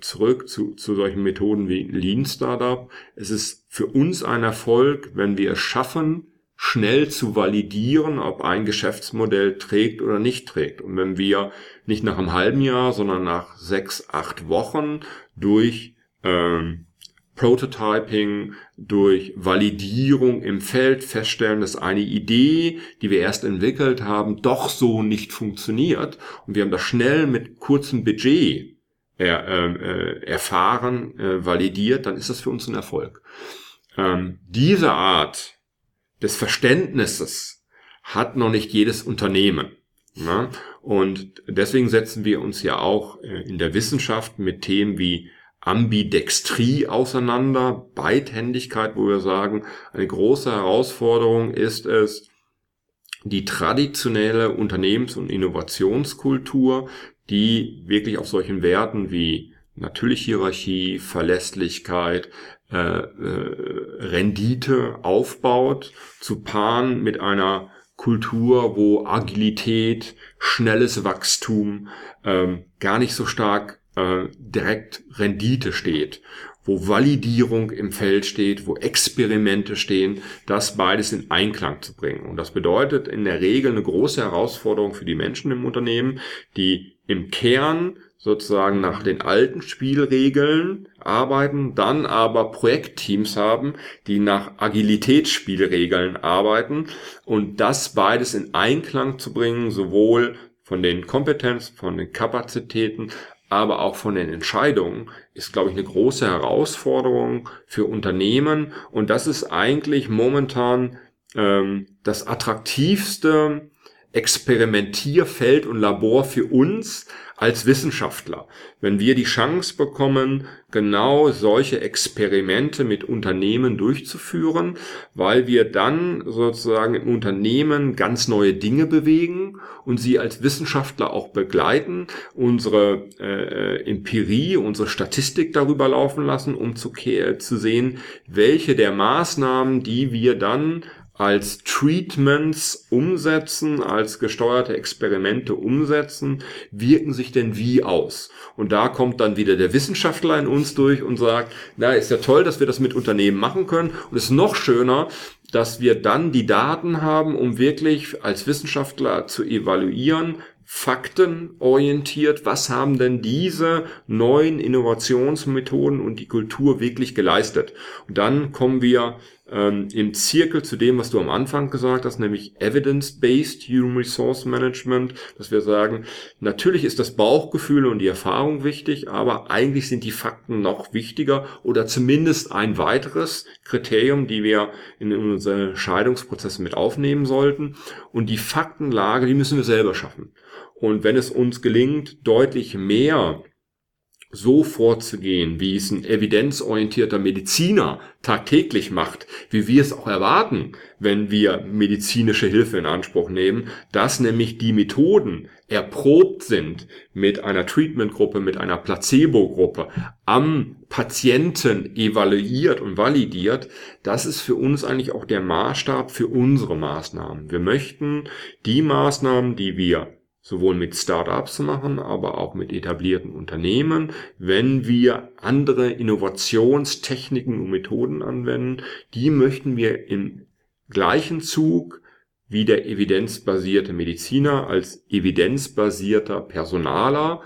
zurück zu, zu solchen Methoden wie Lean Startup. Es ist für uns ein Erfolg, wenn wir es schaffen, schnell zu validieren, ob ein Geschäftsmodell trägt oder nicht trägt. Und wenn wir nicht nach einem halben Jahr, sondern nach sechs, acht Wochen durch ähm, Prototyping, durch Validierung im Feld feststellen, dass eine Idee, die wir erst entwickelt haben, doch so nicht funktioniert. Und wir haben das schnell mit kurzem Budget er, ähm, äh, erfahren, äh, validiert, dann ist das für uns ein Erfolg. Ähm, diese Art des Verständnisses hat noch nicht jedes Unternehmen. Ne? Und deswegen setzen wir uns ja auch äh, in der Wissenschaft mit Themen wie Ambidextrie auseinander, Beidhändigkeit, wo wir sagen, eine große Herausforderung ist es, die traditionelle Unternehmens- und Innovationskultur die wirklich auf solchen Werten wie natürlich Hierarchie, Verlässlichkeit, äh, äh, Rendite aufbaut, zu paaren mit einer Kultur, wo Agilität, schnelles Wachstum ähm, gar nicht so stark äh, direkt Rendite steht, wo Validierung im Feld steht, wo Experimente stehen, das beides in Einklang zu bringen. Und das bedeutet in der Regel eine große Herausforderung für die Menschen im Unternehmen, die im Kern sozusagen nach den alten Spielregeln arbeiten, dann aber Projektteams haben, die nach Agilitätsspielregeln arbeiten und das beides in Einklang zu bringen, sowohl von den Kompetenzen, von den Kapazitäten, aber auch von den Entscheidungen, ist, glaube ich, eine große Herausforderung für Unternehmen. Und das ist eigentlich momentan ähm, das attraktivste Experimentierfeld und Labor für uns, als Wissenschaftler, wenn wir die Chance bekommen, genau solche Experimente mit Unternehmen durchzuführen, weil wir dann sozusagen im Unternehmen ganz neue Dinge bewegen und sie als Wissenschaftler auch begleiten, unsere äh, Empirie, unsere Statistik darüber laufen lassen, um zu, zu sehen, welche der Maßnahmen, die wir dann als Treatments umsetzen, als gesteuerte Experimente umsetzen, wirken sich denn wie aus? Und da kommt dann wieder der Wissenschaftler in uns durch und sagt, na, ist ja toll, dass wir das mit Unternehmen machen können. Und es ist noch schöner, dass wir dann die Daten haben, um wirklich als Wissenschaftler zu evaluieren, faktenorientiert, was haben denn diese neuen Innovationsmethoden und die Kultur wirklich geleistet. Und dann kommen wir ähm, im Zirkel zu dem, was du am Anfang gesagt hast, nämlich Evidence-Based Human Resource Management, dass wir sagen, natürlich ist das Bauchgefühl und die Erfahrung wichtig, aber eigentlich sind die Fakten noch wichtiger oder zumindest ein weiteres Kriterium, die wir in unsere Scheidungsprozesse mit aufnehmen sollten. Und die Faktenlage, die müssen wir selber schaffen. Und wenn es uns gelingt, deutlich mehr so vorzugehen, wie es ein evidenzorientierter Mediziner tagtäglich macht, wie wir es auch erwarten, wenn wir medizinische Hilfe in Anspruch nehmen, dass nämlich die Methoden erprobt sind mit einer Treatmentgruppe, mit einer Placebo-Gruppe, am Patienten evaluiert und validiert, das ist für uns eigentlich auch der Maßstab für unsere Maßnahmen. Wir möchten die Maßnahmen, die wir sowohl mit Startups machen, aber auch mit etablierten Unternehmen, wenn wir andere Innovationstechniken und Methoden anwenden, die möchten wir im gleichen Zug wie der evidenzbasierte Mediziner als evidenzbasierter Personaler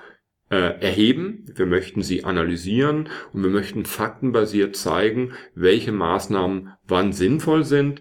äh, erheben. Wir möchten sie analysieren und wir möchten faktenbasiert zeigen, welche Maßnahmen wann sinnvoll sind,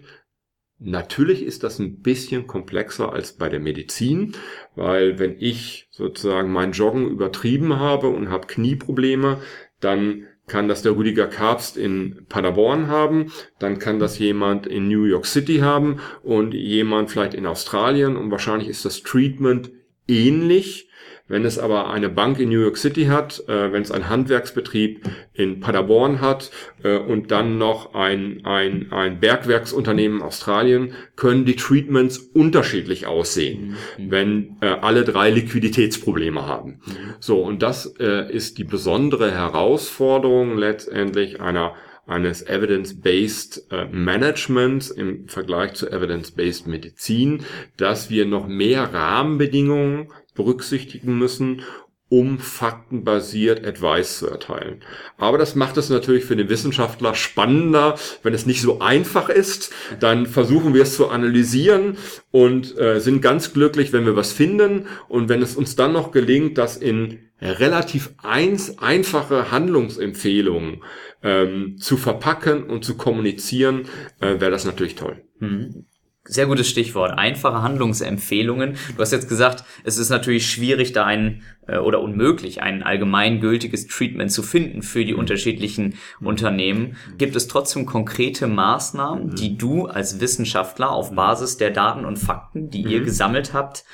Natürlich ist das ein bisschen komplexer als bei der Medizin, weil wenn ich sozusagen mein Joggen übertrieben habe und habe Knieprobleme, dann kann das der Rüdiger Karpst in Paderborn haben, dann kann das jemand in New York City haben und jemand vielleicht in Australien und wahrscheinlich ist das Treatment ähnlich. Wenn es aber eine Bank in New York City hat, äh, wenn es ein Handwerksbetrieb in Paderborn hat äh, und dann noch ein, ein, ein Bergwerksunternehmen in Australien, können die Treatments unterschiedlich aussehen, mhm. wenn äh, alle drei Liquiditätsprobleme haben. Mhm. So, und das äh, ist die besondere Herausforderung letztendlich einer eines Evidence-Based äh, Managements im Vergleich zu Evidence-Based Medizin, dass wir noch mehr Rahmenbedingungen berücksichtigen müssen, um faktenbasiert Advice zu erteilen. Aber das macht es natürlich für den Wissenschaftler spannender, wenn es nicht so einfach ist. Dann versuchen wir es zu analysieren und äh, sind ganz glücklich, wenn wir was finden. Und wenn es uns dann noch gelingt, das in relativ eins, einfache Handlungsempfehlungen ähm, zu verpacken und zu kommunizieren, äh, wäre das natürlich toll. Mhm. Sehr gutes Stichwort. Einfache Handlungsempfehlungen. Du hast jetzt gesagt, es ist natürlich schwierig, da ein äh, oder unmöglich, ein allgemeingültiges Treatment zu finden für die mhm. unterschiedlichen Unternehmen. Gibt es trotzdem konkrete Maßnahmen, mhm. die du als Wissenschaftler auf mhm. Basis der Daten und Fakten, die ihr gesammelt habt,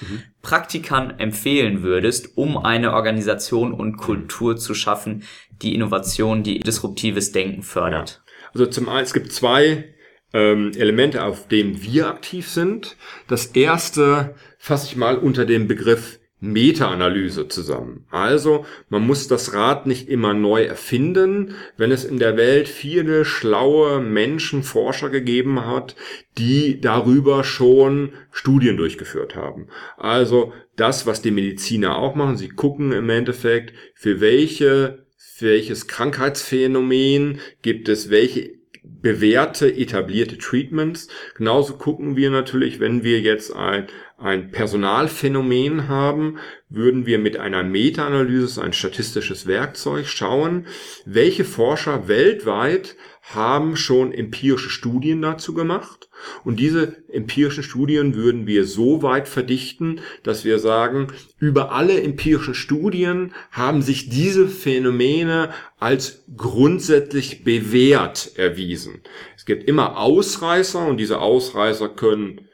Praktikern empfehlen würdest, um eine Organisation und Kultur zu schaffen, die Innovation, die disruptives Denken fördert? Also zum einen, es gibt zwei ähm, Elemente, auf denen wir aktiv sind. Das erste fasse ich mal unter dem Begriff Meta-Analyse zusammen. Also, man muss das Rad nicht immer neu erfinden, wenn es in der Welt viele schlaue Menschen, Forscher gegeben hat, die darüber schon Studien durchgeführt haben. Also, das, was die Mediziner auch machen, sie gucken im Endeffekt, für welche, für welches Krankheitsphänomen gibt es welche bewährte, etablierte Treatments. Genauso gucken wir natürlich, wenn wir jetzt ein, ein Personalphänomen haben, würden wir mit einer Meta-Analyse, ein statistisches Werkzeug, schauen, welche Forscher weltweit haben schon empirische Studien dazu gemacht. Und diese empirischen Studien würden wir so weit verdichten, dass wir sagen, über alle empirischen Studien haben sich diese Phänomene als grundsätzlich bewährt erwiesen. Es gibt immer Ausreißer und diese Ausreißer können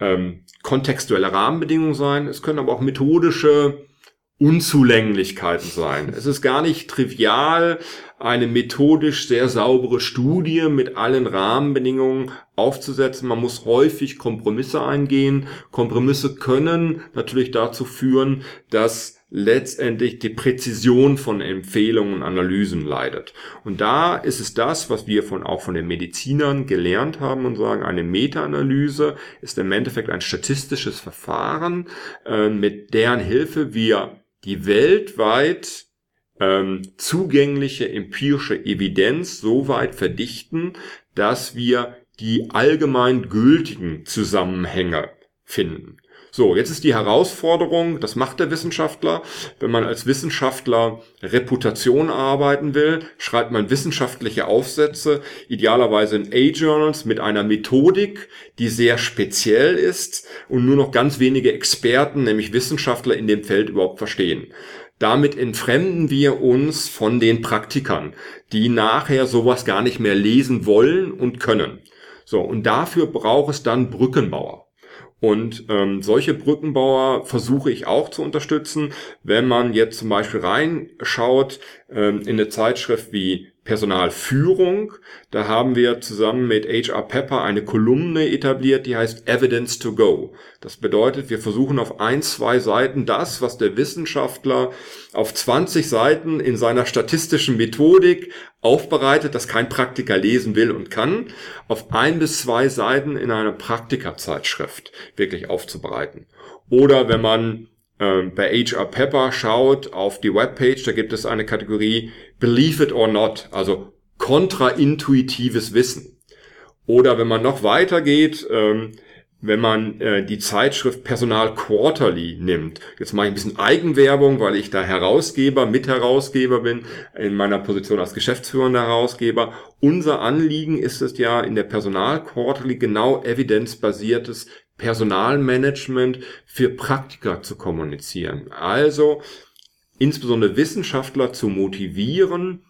ähm, kontextuelle Rahmenbedingungen sein. Es können aber auch methodische Unzulänglichkeiten sein. Es ist gar nicht trivial, eine methodisch sehr saubere Studie mit allen Rahmenbedingungen aufzusetzen. Man muss häufig Kompromisse eingehen. Kompromisse können natürlich dazu führen, dass letztendlich die Präzision von Empfehlungen und Analysen leidet. Und da ist es das, was wir von, auch von den Medizinern gelernt haben und sagen, eine Meta-Analyse ist im Endeffekt ein statistisches Verfahren, äh, mit deren Hilfe wir die weltweit ähm, zugängliche empirische Evidenz so weit verdichten, dass wir die allgemein gültigen Zusammenhänge finden. So, jetzt ist die Herausforderung, das macht der Wissenschaftler. Wenn man als Wissenschaftler Reputation arbeiten will, schreibt man wissenschaftliche Aufsätze, idealerweise in A-Journals mit einer Methodik, die sehr speziell ist und nur noch ganz wenige Experten, nämlich Wissenschaftler in dem Feld überhaupt verstehen. Damit entfremden wir uns von den Praktikern, die nachher sowas gar nicht mehr lesen wollen und können. So, und dafür braucht es dann Brückenbauer. Und ähm, solche Brückenbauer versuche ich auch zu unterstützen. Wenn man jetzt zum Beispiel reinschaut ähm, in eine Zeitschrift wie Personalführung. Da haben wir zusammen mit HR Pepper eine Kolumne etabliert, die heißt Evidence to Go. Das bedeutet, wir versuchen auf ein, zwei Seiten das, was der Wissenschaftler auf 20 Seiten in seiner statistischen Methodik aufbereitet, das kein Praktiker lesen will und kann, auf ein bis zwei Seiten in einer Praktikerzeit wirklich aufzubereiten. Oder wenn man ähm, bei HR Pepper schaut auf die Webpage, da gibt es eine Kategorie Believe it or not, also kontraintuitives Wissen. Oder wenn man noch weiter geht, ähm, wenn man äh, die Zeitschrift Personal Quarterly nimmt. Jetzt mache ich ein bisschen Eigenwerbung, weil ich da Herausgeber, Mitherausgeber bin, in meiner Position als geschäftsführender Herausgeber. Unser Anliegen ist es ja in der Personal Quarterly genau evidenzbasiertes Personalmanagement für Praktiker zu kommunizieren. Also insbesondere Wissenschaftler zu motivieren,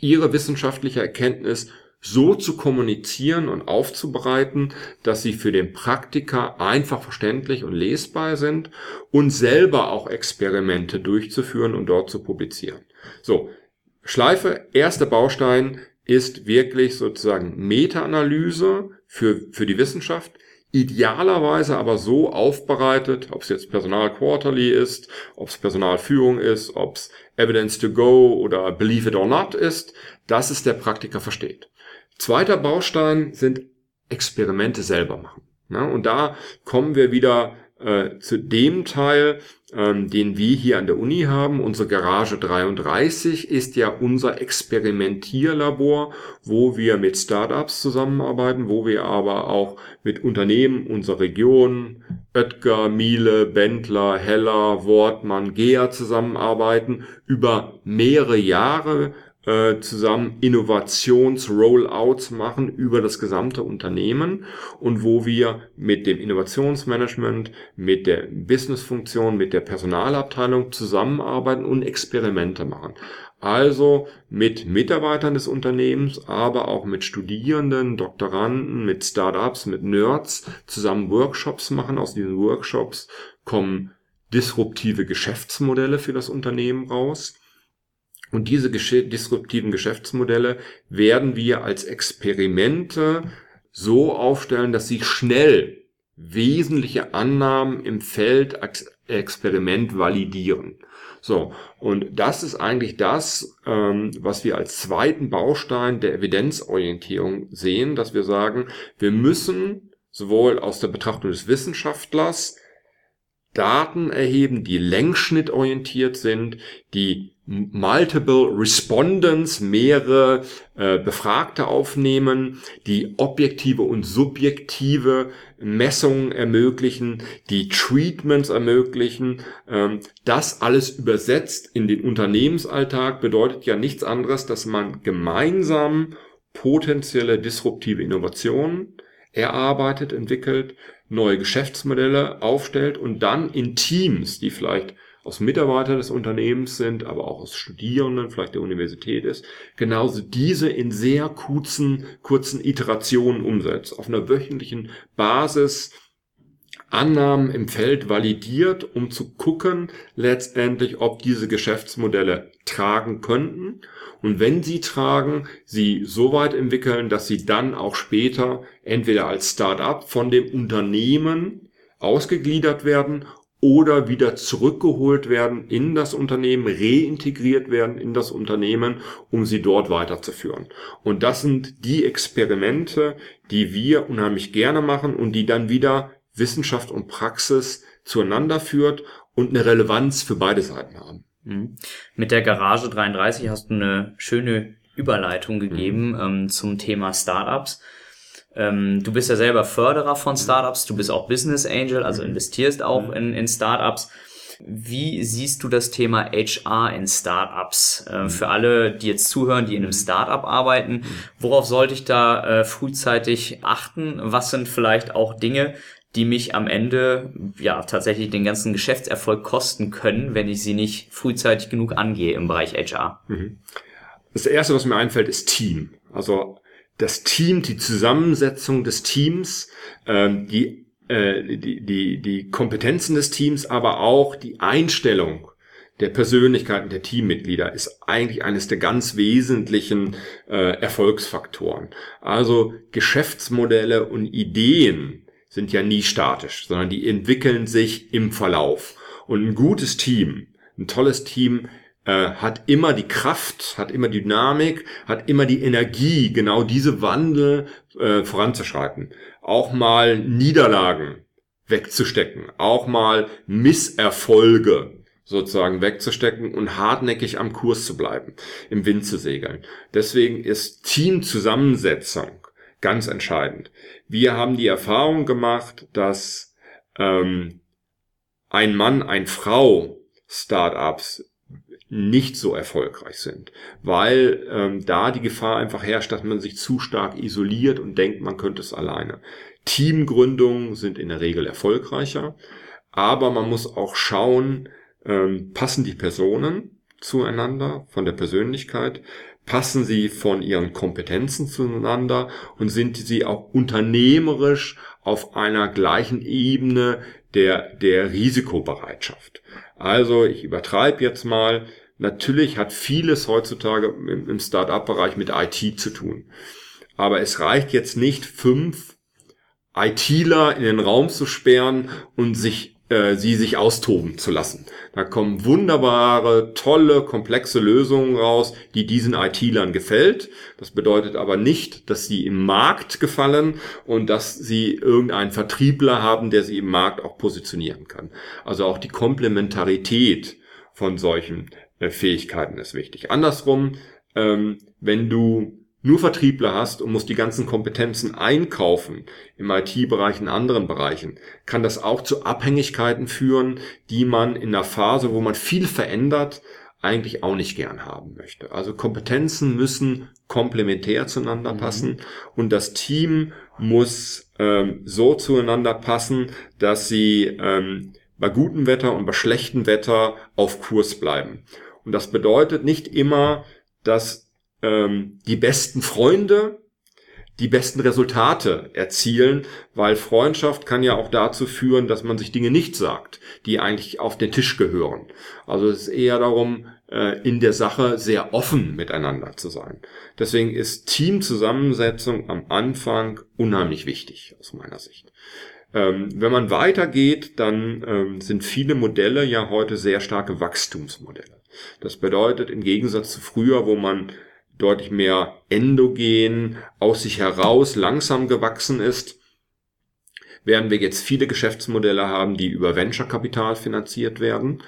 ihre wissenschaftliche Erkenntnis so zu kommunizieren und aufzubereiten, dass sie für den Praktiker einfach verständlich und lesbar sind und selber auch Experimente durchzuführen und dort zu publizieren. So, Schleife, erster Baustein ist wirklich sozusagen Meta-Analyse für, für die Wissenschaft, idealerweise aber so aufbereitet, ob es jetzt Personal Quarterly ist, ob es Personalführung ist, ob es Evidence to Go oder Believe it or not ist, dass es der Praktiker versteht. Zweiter Baustein sind Experimente selber machen. Ja, und da kommen wir wieder äh, zu dem Teil, ähm, den wir hier an der Uni haben. Unsere Garage 33 ist ja unser Experimentierlabor, wo wir mit Startups zusammenarbeiten, wo wir aber auch mit Unternehmen unserer Region, Oetker, Miele, Bendler, Heller, Wortmann, Gea zusammenarbeiten, über mehrere Jahre äh, zusammen Innovations-Rollouts machen über das gesamte Unternehmen und wo wir mit dem Innovationsmanagement, mit der Businessfunktion, mit der Personalabteilung zusammenarbeiten und Experimente machen. Also mit Mitarbeitern des Unternehmens, aber auch mit Studierenden, Doktoranden, mit Startups, mit Nerds zusammen Workshops machen. Aus diesen Workshops kommen disruptive Geschäftsmodelle für das Unternehmen raus. Und diese disruptiven Geschäftsmodelle werden wir als Experimente so aufstellen, dass sie schnell wesentliche Annahmen im Feld Experiment validieren. So, und das ist eigentlich das, ähm, was wir als zweiten Baustein der Evidenzorientierung sehen, dass wir sagen, wir müssen sowohl aus der Betrachtung des Wissenschaftlers Daten erheben, die längsschnittorientiert sind, die Multiple Respondents, mehrere äh, Befragte aufnehmen, die objektive und subjektive Messungen ermöglichen, die Treatments ermöglichen. Ähm, das alles übersetzt in den Unternehmensalltag bedeutet ja nichts anderes, dass man gemeinsam potenzielle disruptive Innovationen erarbeitet, entwickelt, neue Geschäftsmodelle aufstellt und dann in Teams, die vielleicht aus Mitarbeitern des Unternehmens sind, aber auch aus Studierenden, vielleicht der Universität ist, genauso diese in sehr kurzen, kurzen Iterationen umsetzt. Auf einer wöchentlichen Basis Annahmen im Feld validiert, um zu gucken letztendlich, ob diese Geschäftsmodelle tragen könnten. Und wenn sie tragen, sie so weit entwickeln, dass sie dann auch später entweder als Start-up von dem Unternehmen ausgegliedert werden oder wieder zurückgeholt werden in das Unternehmen, reintegriert werden in das Unternehmen, um sie dort weiterzuführen. Und das sind die Experimente, die wir unheimlich gerne machen und die dann wieder Wissenschaft und Praxis zueinander führt und eine Relevanz für beide Seiten haben. Mhm. Mit der Garage 33 hast du eine schöne Überleitung gegeben mhm. ähm, zum Thema Startups. Ähm, du bist ja selber Förderer von Startups, du bist auch Business Angel, also mhm. investierst auch mhm. in, in Startups. Wie siehst du das Thema HR in Startups? Äh, mhm. Für alle, die jetzt zuhören, die in einem Startup arbeiten, worauf sollte ich da äh, frühzeitig achten? Was sind vielleicht auch Dinge, die mich am Ende ja tatsächlich den ganzen Geschäftserfolg kosten können, wenn ich sie nicht frühzeitig genug angehe im Bereich HR? Das erste, was mir einfällt, ist Team. Also das Team, die Zusammensetzung des Teams, ähm, die, äh, die, die, die Kompetenzen des Teams, aber auch die Einstellung der Persönlichkeiten der Teammitglieder ist eigentlich eines der ganz wesentlichen äh, Erfolgsfaktoren. Also Geschäftsmodelle und Ideen sind ja nie statisch, sondern die entwickeln sich im Verlauf. Und ein gutes Team, ein tolles Team äh, hat immer die Kraft, hat immer die Dynamik, hat immer die Energie, genau diese Wandel äh, voranzuschreiten. Auch mal Niederlagen wegzustecken, auch mal Misserfolge sozusagen wegzustecken und hartnäckig am Kurs zu bleiben, im Wind zu segeln. Deswegen ist Teamzusammensetzung ganz entscheidend. Wir haben die Erfahrung gemacht, dass ähm, ein Mann, ein Frau Startups nicht so erfolgreich sind, weil ähm, da die Gefahr einfach herrscht, dass man sich zu stark isoliert und denkt, man könnte es alleine. Teamgründungen sind in der Regel erfolgreicher, aber man muss auch schauen, ähm, passen die Personen zueinander von der Persönlichkeit, passen sie von ihren Kompetenzen zueinander und sind sie auch unternehmerisch auf einer gleichen Ebene der, der Risikobereitschaft. Also ich übertreibe jetzt mal. Natürlich hat vieles heutzutage im Start-up-Bereich mit IT zu tun. Aber es reicht jetzt nicht, fünf ITler in den Raum zu sperren und sich äh, sie sich austoben zu lassen. Da kommen wunderbare, tolle, komplexe Lösungen raus, die diesen IT-Lern gefällt. Das bedeutet aber nicht, dass sie im Markt gefallen und dass sie irgendeinen Vertriebler haben, der sie im Markt auch positionieren kann. Also auch die Komplementarität von solchen äh, Fähigkeiten ist wichtig. Andersrum, ähm, wenn du nur Vertriebler hast und musst die ganzen Kompetenzen einkaufen, im IT-Bereich, in anderen Bereichen, kann das auch zu Abhängigkeiten führen, die man in einer Phase, wo man viel verändert, eigentlich auch nicht gern haben möchte. Also Kompetenzen müssen komplementär zueinander mhm. passen und das Team muss ähm, so zueinander passen, dass sie ähm, bei gutem Wetter und bei schlechtem Wetter auf Kurs bleiben. Und das bedeutet nicht immer, dass ähm, die besten Freunde die besten Resultate erzielen, weil Freundschaft kann ja auch dazu führen, dass man sich Dinge nicht sagt, die eigentlich auf den Tisch gehören. Also es ist eher darum, äh, in der Sache sehr offen miteinander zu sein. Deswegen ist Teamzusammensetzung am Anfang unheimlich wichtig aus meiner Sicht. Ähm, wenn man weitergeht, dann ähm, sind viele Modelle ja heute sehr starke Wachstumsmodelle. Das bedeutet im Gegensatz zu früher, wo man deutlich mehr endogen aus sich heraus langsam gewachsen ist, werden wir jetzt viele Geschäftsmodelle haben, die über Venture-Kapital finanziert werden.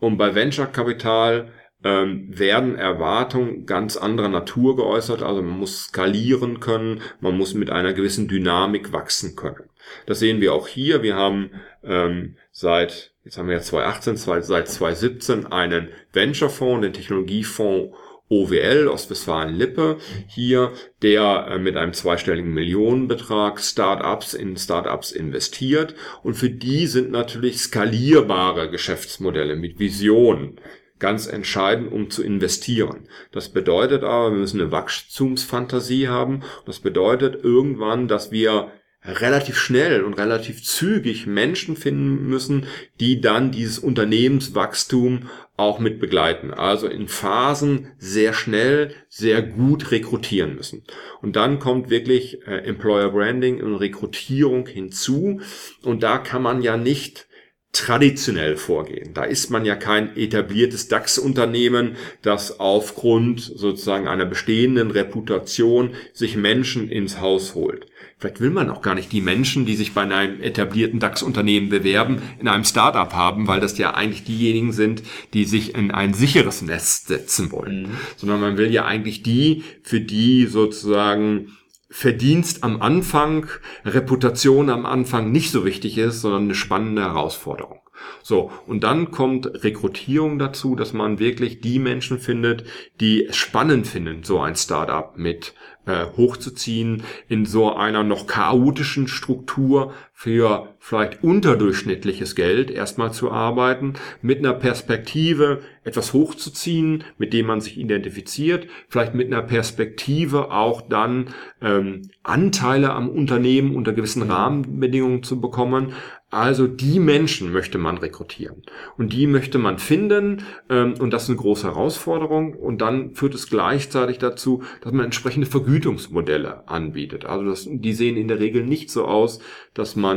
Und bei Venture-Kapital ähm, werden Erwartungen ganz anderer Natur geäußert. Also man muss skalieren können, man muss mit einer gewissen Dynamik wachsen können. Das sehen wir auch hier. Wir haben ähm, seit, jetzt haben wir ja 2018, seit 2017 einen Venture-Fonds, den Technologiefonds OWL Ostwestfalen-Lippe hier, der äh, mit einem zweistelligen Millionenbetrag Startups in Startups investiert. Und für die sind natürlich skalierbare Geschäftsmodelle mit Visionen ganz entscheidend, um zu investieren. Das bedeutet aber, wir müssen eine Wachstumsfantasie haben. Das bedeutet irgendwann, dass wir relativ schnell und relativ zügig Menschen finden müssen, die dann dieses Unternehmenswachstum auch mit begleiten. Also in Phasen sehr schnell, sehr gut rekrutieren müssen. Und dann kommt wirklich äh, Employer Branding und Rekrutierung hinzu. Und da kann man ja nicht traditionell vorgehen. Da ist man ja kein etabliertes DAX-Unternehmen, das aufgrund sozusagen einer bestehenden Reputation sich Menschen ins Haus holt. Vielleicht will man auch gar nicht die Menschen, die sich bei einem etablierten DAX-Unternehmen bewerben, in einem Startup haben, weil das ja eigentlich diejenigen sind, die sich in ein sicheres Nest setzen wollen. Mhm. Sondern man will ja eigentlich die, für die sozusagen Verdienst am Anfang, Reputation am Anfang nicht so wichtig ist, sondern eine spannende Herausforderung. So, und dann kommt Rekrutierung dazu, dass man wirklich die Menschen findet, die es spannend finden, so ein Startup mit äh, hochzuziehen in so einer noch chaotischen Struktur für vielleicht unterdurchschnittliches Geld erstmal zu arbeiten, mit einer Perspektive etwas hochzuziehen, mit dem man sich identifiziert, vielleicht mit einer Perspektive auch dann ähm, Anteile am Unternehmen unter gewissen Rahmenbedingungen zu bekommen, also die Menschen möchte man rekrutieren. Und die möchte man finden ähm, und das ist eine große Herausforderung. Und dann führt es gleichzeitig dazu, dass man entsprechende Vergütungsmodelle anbietet. Also das, die sehen in der Regel nicht so aus, dass man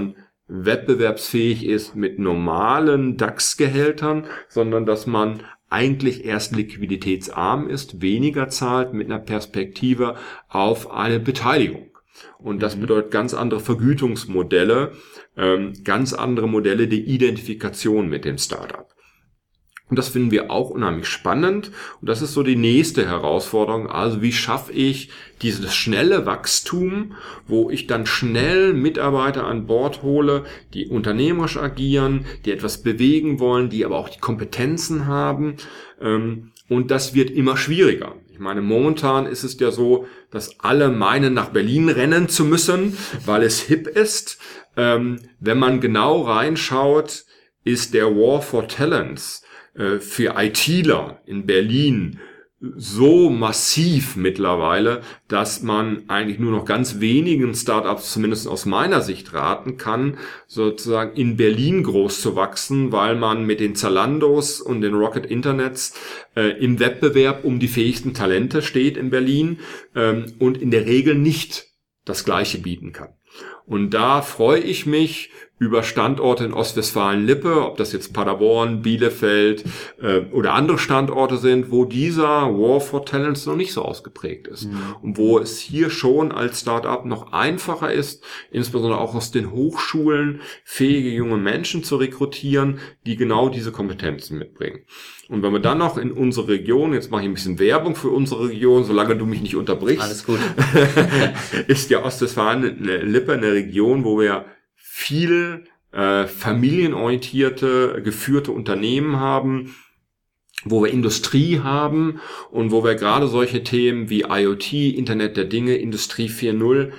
wettbewerbsfähig ist mit normalen DAX-Gehältern, sondern dass man eigentlich erst liquiditätsarm ist, weniger zahlt mit einer Perspektive auf eine Beteiligung. Und das mhm. bedeutet ganz andere Vergütungsmodelle, ähm, ganz andere Modelle der Identifikation mit dem Startup. Und das finden wir auch unheimlich spannend. Und das ist so die nächste Herausforderung. Also wie schaffe ich dieses schnelle Wachstum, wo ich dann schnell Mitarbeiter an Bord hole, die unternehmerisch agieren, die etwas bewegen wollen, die aber auch die Kompetenzen haben. Ähm, und das wird immer schwieriger. Ich meine, momentan ist es ja so, dass alle meinen, nach Berlin rennen zu müssen, weil es hip ist. Ähm, wenn man genau reinschaut, ist der War for Talents äh, für ITler in Berlin so massiv mittlerweile, dass man eigentlich nur noch ganz wenigen Startups, zumindest aus meiner Sicht, raten kann, sozusagen in Berlin groß zu wachsen, weil man mit den Zalandos und den Rocket Internets äh, im Wettbewerb um die fähigsten Talente steht in Berlin ähm, und in der Regel nicht das Gleiche bieten kann. Und da freue ich mich über Standorte in Ostwestfalen-Lippe, ob das jetzt Paderborn, Bielefeld äh, oder andere Standorte sind, wo dieser War for Talents noch nicht so ausgeprägt ist. Mhm. Und wo es hier schon als Startup noch einfacher ist, insbesondere auch aus den Hochschulen fähige junge Menschen zu rekrutieren, die genau diese Kompetenzen mitbringen. Und wenn wir dann noch in unsere Region, jetzt mache ich ein bisschen Werbung für unsere Region, solange du mich nicht unterbrichst. Alles gut. ist ja Ostwestfalen-Lippe eine Region, wo wir viel äh, familienorientierte, geführte Unternehmen haben, wo wir Industrie haben und wo wir gerade solche Themen wie IoT, Internet der Dinge, Industrie 4.0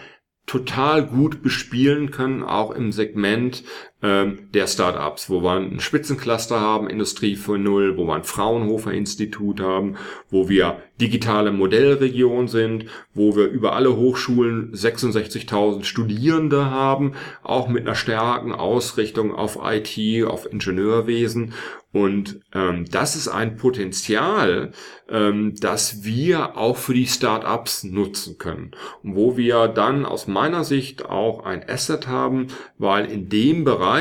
total gut bespielen können, auch im Segment ähm, der Startups, wo wir ein Spitzencluster haben, Industrie 4.0, wo wir ein Fraunhofer Institut haben, wo wir digitale Modellregion sind, wo wir über alle Hochschulen 66.000 Studierende haben, auch mit einer starken Ausrichtung auf IT, auf Ingenieurwesen und ähm, das ist ein Potenzial, ähm, das wir auch für die Startups nutzen können. Und wo wir dann aus meiner Sicht auch ein Asset haben, weil in dem Bereich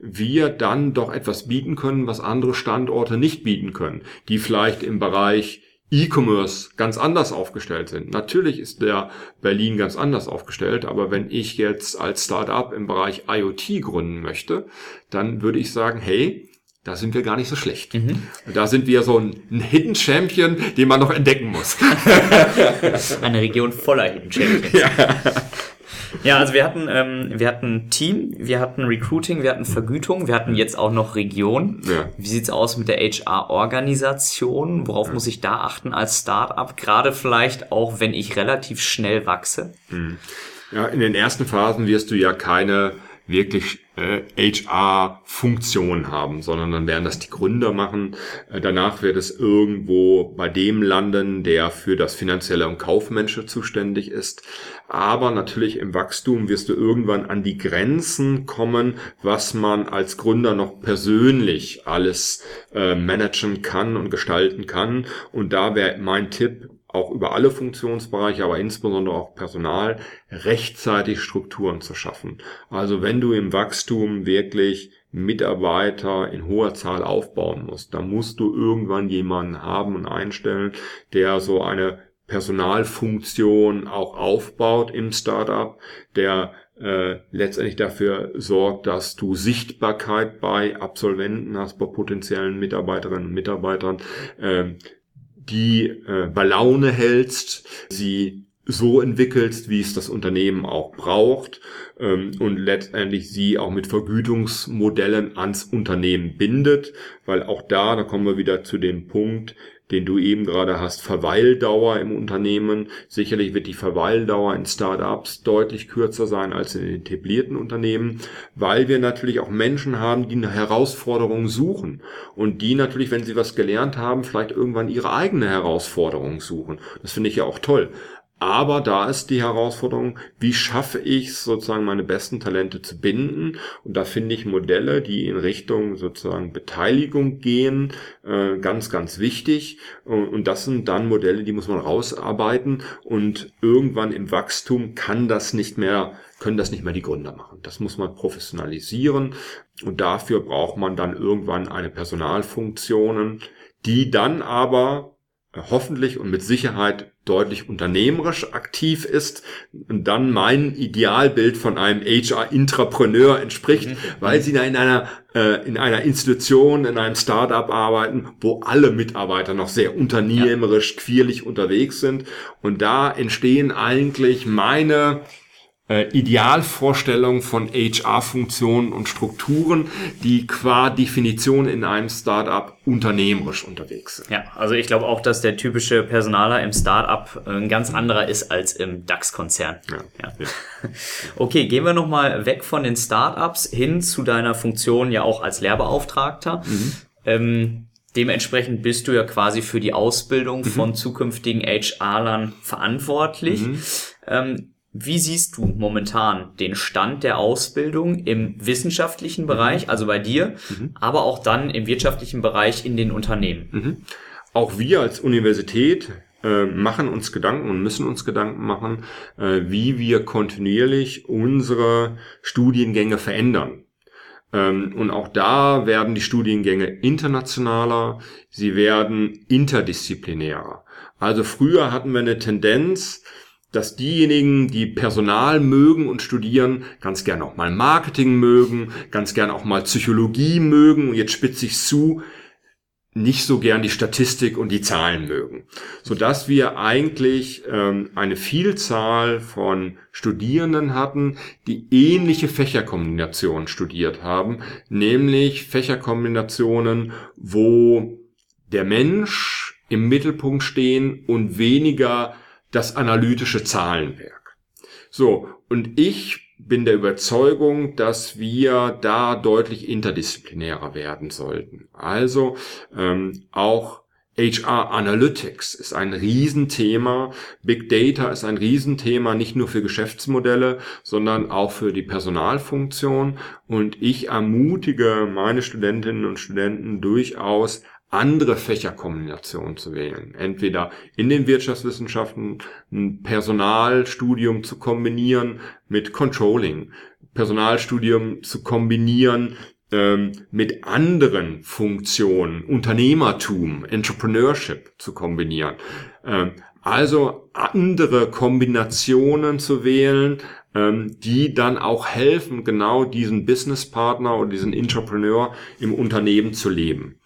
wir dann doch etwas bieten können, was andere Standorte nicht bieten können, die vielleicht im Bereich E-Commerce ganz anders aufgestellt sind. Natürlich ist der Berlin ganz anders aufgestellt, aber wenn ich jetzt als Startup im Bereich IoT gründen möchte, dann würde ich sagen, hey, da sind wir gar nicht so schlecht. Mhm. Da sind wir so ein, ein, Hidden Champion, den man noch entdecken muss. Eine Region voller Hidden Champions. Ja. Ja, also wir hatten, ähm, wir hatten Team, wir hatten Recruiting, wir hatten Vergütung, wir hatten jetzt auch noch Region. Ja. Wie sieht's aus mit der HR-Organisation? Worauf ja. muss ich da achten als Startup? Gerade vielleicht auch, wenn ich relativ schnell wachse. Mhm. Ja, in den ersten Phasen wirst du ja keine wirklich äh, HR-Funktion haben, sondern dann werden das die Gründer machen. Äh, danach wird es irgendwo bei dem landen, der für das finanzielle und kaufmännische zuständig ist. Aber natürlich im Wachstum wirst du irgendwann an die Grenzen kommen, was man als Gründer noch persönlich alles äh, managen kann und gestalten kann. Und da wäre mein Tipp, auch über alle Funktionsbereiche, aber insbesondere auch Personal, rechtzeitig Strukturen zu schaffen. Also wenn du im Wachstum wirklich Mitarbeiter in hoher Zahl aufbauen musst, dann musst du irgendwann jemanden haben und einstellen, der so eine Personalfunktion auch aufbaut im Startup, der äh, letztendlich dafür sorgt, dass du Sichtbarkeit bei Absolventen hast, bei potenziellen Mitarbeiterinnen und Mitarbeitern, äh, die äh, bei Laune hältst, sie so entwickelst, wie es das Unternehmen auch braucht ähm, und letztendlich sie auch mit Vergütungsmodellen ans Unternehmen bindet, weil auch da, da kommen wir wieder zu dem Punkt, den du eben gerade hast, Verweildauer im Unternehmen. Sicherlich wird die Verweildauer in Startups deutlich kürzer sein als in etablierten Unternehmen, weil wir natürlich auch Menschen haben, die eine Herausforderung suchen und die natürlich, wenn sie was gelernt haben, vielleicht irgendwann ihre eigene Herausforderung suchen. Das finde ich ja auch toll. Aber da ist die Herausforderung, wie schaffe ich es sozusagen meine besten Talente zu binden? Und da finde ich Modelle, die in Richtung sozusagen Beteiligung gehen, äh, ganz, ganz wichtig. Und das sind dann Modelle, die muss man rausarbeiten. Und irgendwann im Wachstum kann das nicht mehr, können das nicht mehr die Gründer machen. Das muss man professionalisieren. Und dafür braucht man dann irgendwann eine Personalfunktionen, die dann aber hoffentlich und mit Sicherheit deutlich unternehmerisch aktiv ist und dann mein Idealbild von einem HR-Intrapreneur entspricht, mhm. weil sie da in einer, äh, in einer Institution, in einem Startup arbeiten, wo alle Mitarbeiter noch sehr unternehmerisch, quirlig unterwegs sind. Und da entstehen eigentlich meine äh, Idealvorstellung von HR-Funktionen und Strukturen, die qua Definition in einem Startup unternehmerisch unterwegs sind. Ja, also ich glaube auch, dass der typische Personaler im Startup ein ganz anderer ist als im DAX-Konzern. Ja. ja. Okay, gehen wir nochmal weg von den Startups hin zu deiner Funktion ja auch als Lehrbeauftragter. Mhm. Ähm, Dementsprechend bist du ja quasi für die Ausbildung mhm. von zukünftigen HR-Lern verantwortlich. Mhm. Ähm, wie siehst du momentan den Stand der Ausbildung im wissenschaftlichen Bereich, mhm. also bei dir, mhm. aber auch dann im wirtschaftlichen Bereich in den Unternehmen? Mhm. Auch wir als Universität äh, machen uns Gedanken und müssen uns Gedanken machen, äh, wie wir kontinuierlich unsere Studiengänge verändern. Ähm, und auch da werden die Studiengänge internationaler, sie werden interdisziplinärer. Also früher hatten wir eine Tendenz, dass diejenigen, die Personal mögen und studieren, ganz gern auch mal Marketing mögen, ganz gern auch mal Psychologie mögen. Und jetzt spitze ich zu, nicht so gern die Statistik und die Zahlen mögen, so dass wir eigentlich ähm, eine Vielzahl von Studierenden hatten, die ähnliche Fächerkombinationen studiert haben, nämlich Fächerkombinationen, wo der Mensch im Mittelpunkt stehen und weniger das analytische Zahlenwerk. So, und ich bin der Überzeugung, dass wir da deutlich interdisziplinärer werden sollten. Also ähm, auch HR Analytics ist ein Riesenthema. Big Data ist ein Riesenthema, nicht nur für Geschäftsmodelle, sondern auch für die Personalfunktion. Und ich ermutige meine Studentinnen und Studenten durchaus, andere Fächerkombinationen zu wählen. Entweder in den Wirtschaftswissenschaften ein Personalstudium zu kombinieren mit Controlling, Personalstudium zu kombinieren ähm, mit anderen Funktionen, Unternehmertum, Entrepreneurship zu kombinieren. Ähm, also andere Kombinationen zu wählen, ähm, die dann auch helfen, genau diesen Businesspartner oder diesen Entrepreneur im Unternehmen zu leben.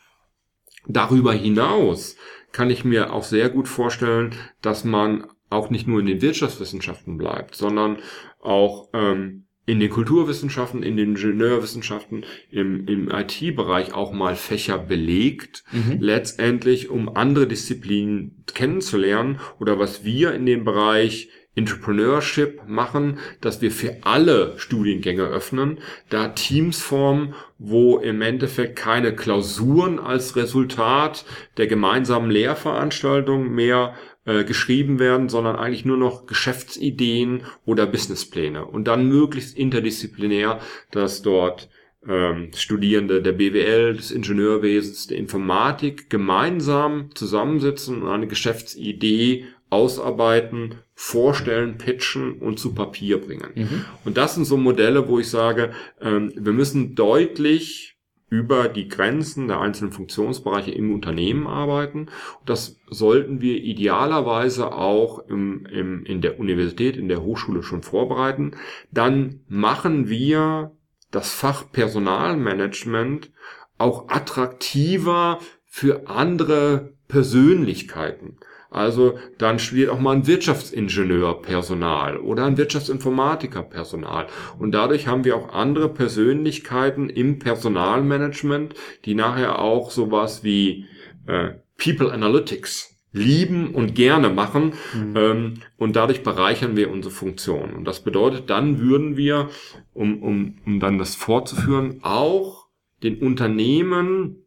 Darüber hinaus kann ich mir auch sehr gut vorstellen, dass man auch nicht nur in den Wirtschaftswissenschaften bleibt, sondern auch ähm, in den Kulturwissenschaften, in den Ingenieurwissenschaften, im, im IT-Bereich auch mal Fächer belegt, mhm. letztendlich um andere Disziplinen kennenzulernen oder was wir in dem Bereich Entrepreneurship machen, dass wir für alle Studiengänge öffnen, da Teams formen, wo im Endeffekt keine Klausuren als Resultat der gemeinsamen Lehrveranstaltung mehr äh, geschrieben werden, sondern eigentlich nur noch Geschäftsideen oder Businesspläne. Und dann möglichst interdisziplinär, dass dort ähm, Studierende der BWL, des Ingenieurwesens, der Informatik gemeinsam zusammensitzen und eine Geschäftsidee ausarbeiten, vorstellen, pitchen und zu Papier bringen. Mhm. Und das sind so Modelle, wo ich sage, ähm, wir müssen deutlich über die Grenzen der einzelnen Funktionsbereiche im Unternehmen arbeiten. Das sollten wir idealerweise auch im, im, in der Universität, in der Hochschule schon vorbereiten. Dann machen wir das Fach Personalmanagement auch attraktiver für andere Persönlichkeiten. Also dann studiert auch mal ein Wirtschaftsingenieur Personal oder ein Wirtschaftsinformatiker Personal. Und dadurch haben wir auch andere Persönlichkeiten im Personalmanagement, die nachher auch sowas wie äh, People Analytics lieben und gerne machen. Mhm. Ähm, und dadurch bereichern wir unsere Funktion. Und das bedeutet, dann würden wir, um, um, um dann das fortzuführen, auch den Unternehmen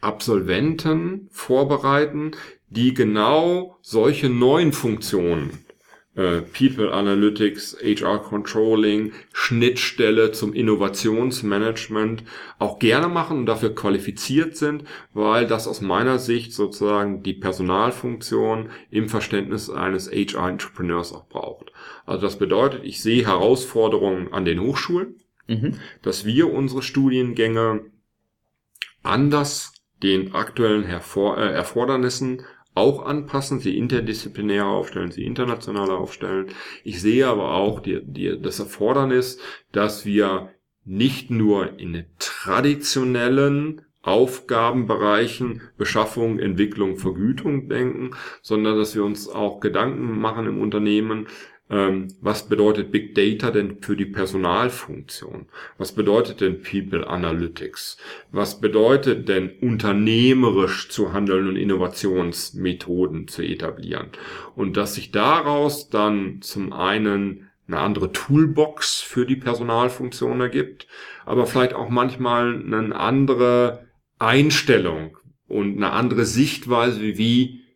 Absolventen vorbereiten, die genau solche neuen Funktionen äh, People Analytics, HR Controlling, Schnittstelle zum Innovationsmanagement auch gerne machen und dafür qualifiziert sind, weil das aus meiner Sicht sozusagen die Personalfunktion im Verständnis eines HR Entrepreneurs auch braucht. Also das bedeutet, ich sehe Herausforderungen an den Hochschulen, mhm. dass wir unsere Studiengänge anders den aktuellen Hervor äh, Erfordernissen auch anpassen, sie interdisziplinär aufstellen, sie international aufstellen. Ich sehe aber auch die, die, das Erfordernis, dass wir nicht nur in traditionellen Aufgabenbereichen Beschaffung, Entwicklung, Vergütung denken, sondern dass wir uns auch Gedanken machen im Unternehmen, ähm, was bedeutet Big Data denn für die Personalfunktion? Was bedeutet denn People Analytics? Was bedeutet denn unternehmerisch zu handeln und Innovationsmethoden zu etablieren? Und dass sich daraus dann zum einen eine andere Toolbox für die Personalfunktion ergibt, aber vielleicht auch manchmal eine andere Einstellung und eine andere Sichtweise, wie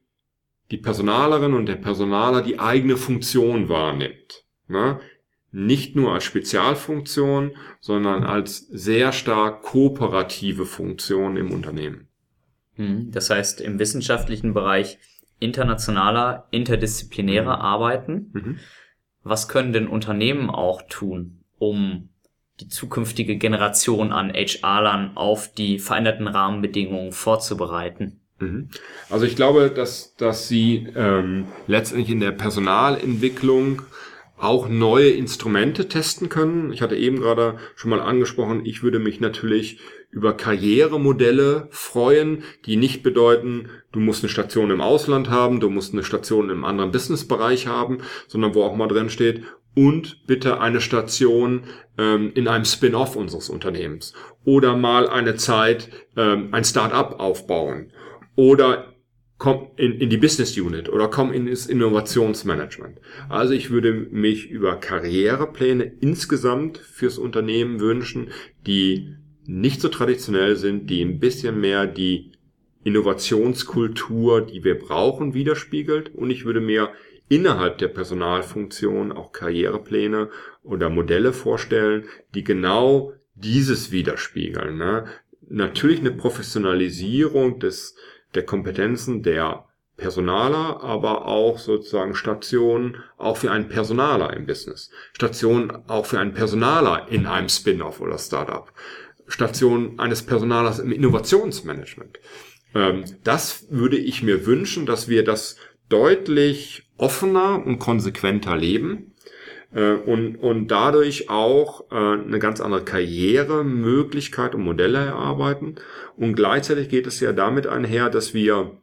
die Personalerin und der Personaler die eigene Funktion wahrnimmt. Ne? Nicht nur als Spezialfunktion, sondern als sehr stark kooperative Funktion im Unternehmen. Hm, das heißt, im wissenschaftlichen Bereich internationaler, interdisziplinärer mhm. arbeiten. Mhm. Was können denn Unternehmen auch tun, um die zukünftige Generation an HR-Lern auf die veränderten Rahmenbedingungen vorzubereiten? Mhm. Also ich glaube, dass, dass sie ähm, letztendlich in der Personalentwicklung auch neue Instrumente testen können. Ich hatte eben gerade schon mal angesprochen, ich würde mich natürlich über Karrieremodelle freuen, die nicht bedeuten, du musst eine Station im Ausland haben, du musst eine Station im anderen Businessbereich haben, sondern wo auch mal drin steht, und bitte eine Station ähm, in einem Spin-off unseres Unternehmens oder mal eine Zeit ähm, ein Start-up aufbauen oder komm in, in die Business Unit oder komm in das Innovationsmanagement. Also ich würde mich über Karrierepläne insgesamt fürs Unternehmen wünschen, die nicht so traditionell sind, die ein bisschen mehr die Innovationskultur, die wir brauchen, widerspiegelt. Und ich würde mir innerhalb der Personalfunktion auch Karrierepläne oder Modelle vorstellen, die genau dieses widerspiegeln. Ne? Natürlich eine Professionalisierung des der Kompetenzen der Personaler, aber auch sozusagen Stationen auch für einen Personaler im Business. Stationen auch für einen Personaler in einem Spin-off oder Startup. Station eines Personalers im Innovationsmanagement. Ähm, das würde ich mir wünschen, dass wir das deutlich offener und konsequenter leben äh, und, und dadurch auch äh, eine ganz andere Karrieremöglichkeit und Modelle erarbeiten. Und gleichzeitig geht es ja damit einher, dass wir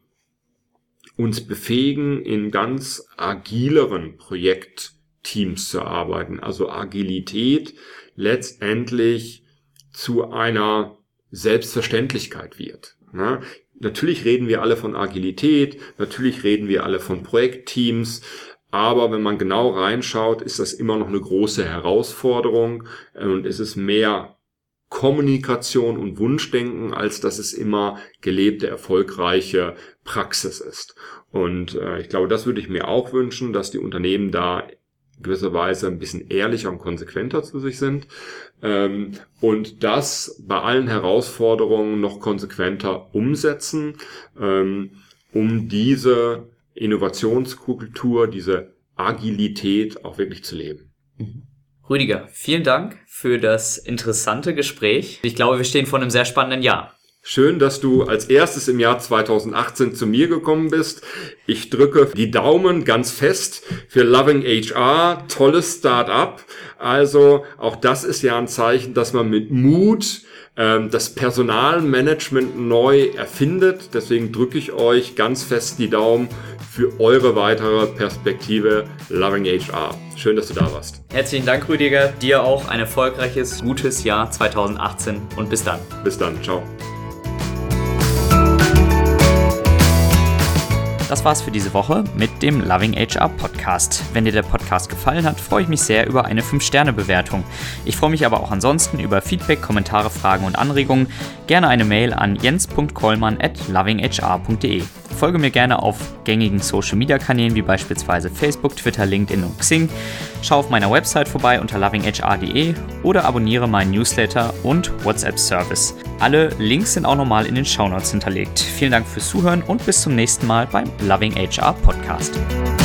uns befähigen, in ganz agileren Projektteams zu arbeiten. Also Agilität letztendlich zu einer Selbstverständlichkeit wird. Ne? Natürlich reden wir alle von Agilität, natürlich reden wir alle von Projektteams, Aber wenn man genau reinschaut, ist das immer noch eine große Herausforderung und es ist mehr Kommunikation und Wunschdenken, als dass es immer gelebte, erfolgreiche Praxis ist. Und äh, ich glaube, das würde ich mir auch wünschen, dass die Unternehmen da gewisserweise ein bisschen ehrlicher und konsequenter zu sich sind ähm, und das bei allen Herausforderungen noch konsequenter umsetzen, ähm, um diese Innovationskultur, diese Agilität auch wirklich zu leben. Mhm. Rüdiger, vielen Dank für das interessante Gespräch. Ich glaube, wir stehen vor einem sehr spannenden Jahr. Schön, dass du als erstes im Jahr 2018 zu mir gekommen bist. Ich drücke die Daumen ganz fest für Loving HR, tolles Start-up. Also auch das ist ja ein Zeichen, dass man mit Mut das Personalmanagement neu erfindet. Deswegen drücke ich euch ganz fest die Daumen für eure weitere Perspektive Loving HR. Schön, dass du da warst. Herzlichen Dank, Rüdiger. Dir auch ein erfolgreiches, gutes Jahr 2018 und bis dann. Bis dann. Ciao. Das war's für diese Woche mit dem Loving HR Podcast. Wenn dir der Podcast gefallen hat, freue ich mich sehr über eine 5-Sterne-Bewertung. Ich freue mich aber auch ansonsten über Feedback, Kommentare, Fragen und Anregungen. Gerne eine Mail an jens.kollmann at lovinghr.de. Folge mir gerne auf gängigen Social Media Kanälen wie beispielsweise Facebook, Twitter, LinkedIn und Xing. Schau auf meiner Website vorbei unter lovinghr.de oder abonniere meinen Newsletter und WhatsApp Service. Alle Links sind auch nochmal in den Shownotes hinterlegt. Vielen Dank fürs Zuhören und bis zum nächsten Mal beim Loving HR Podcast.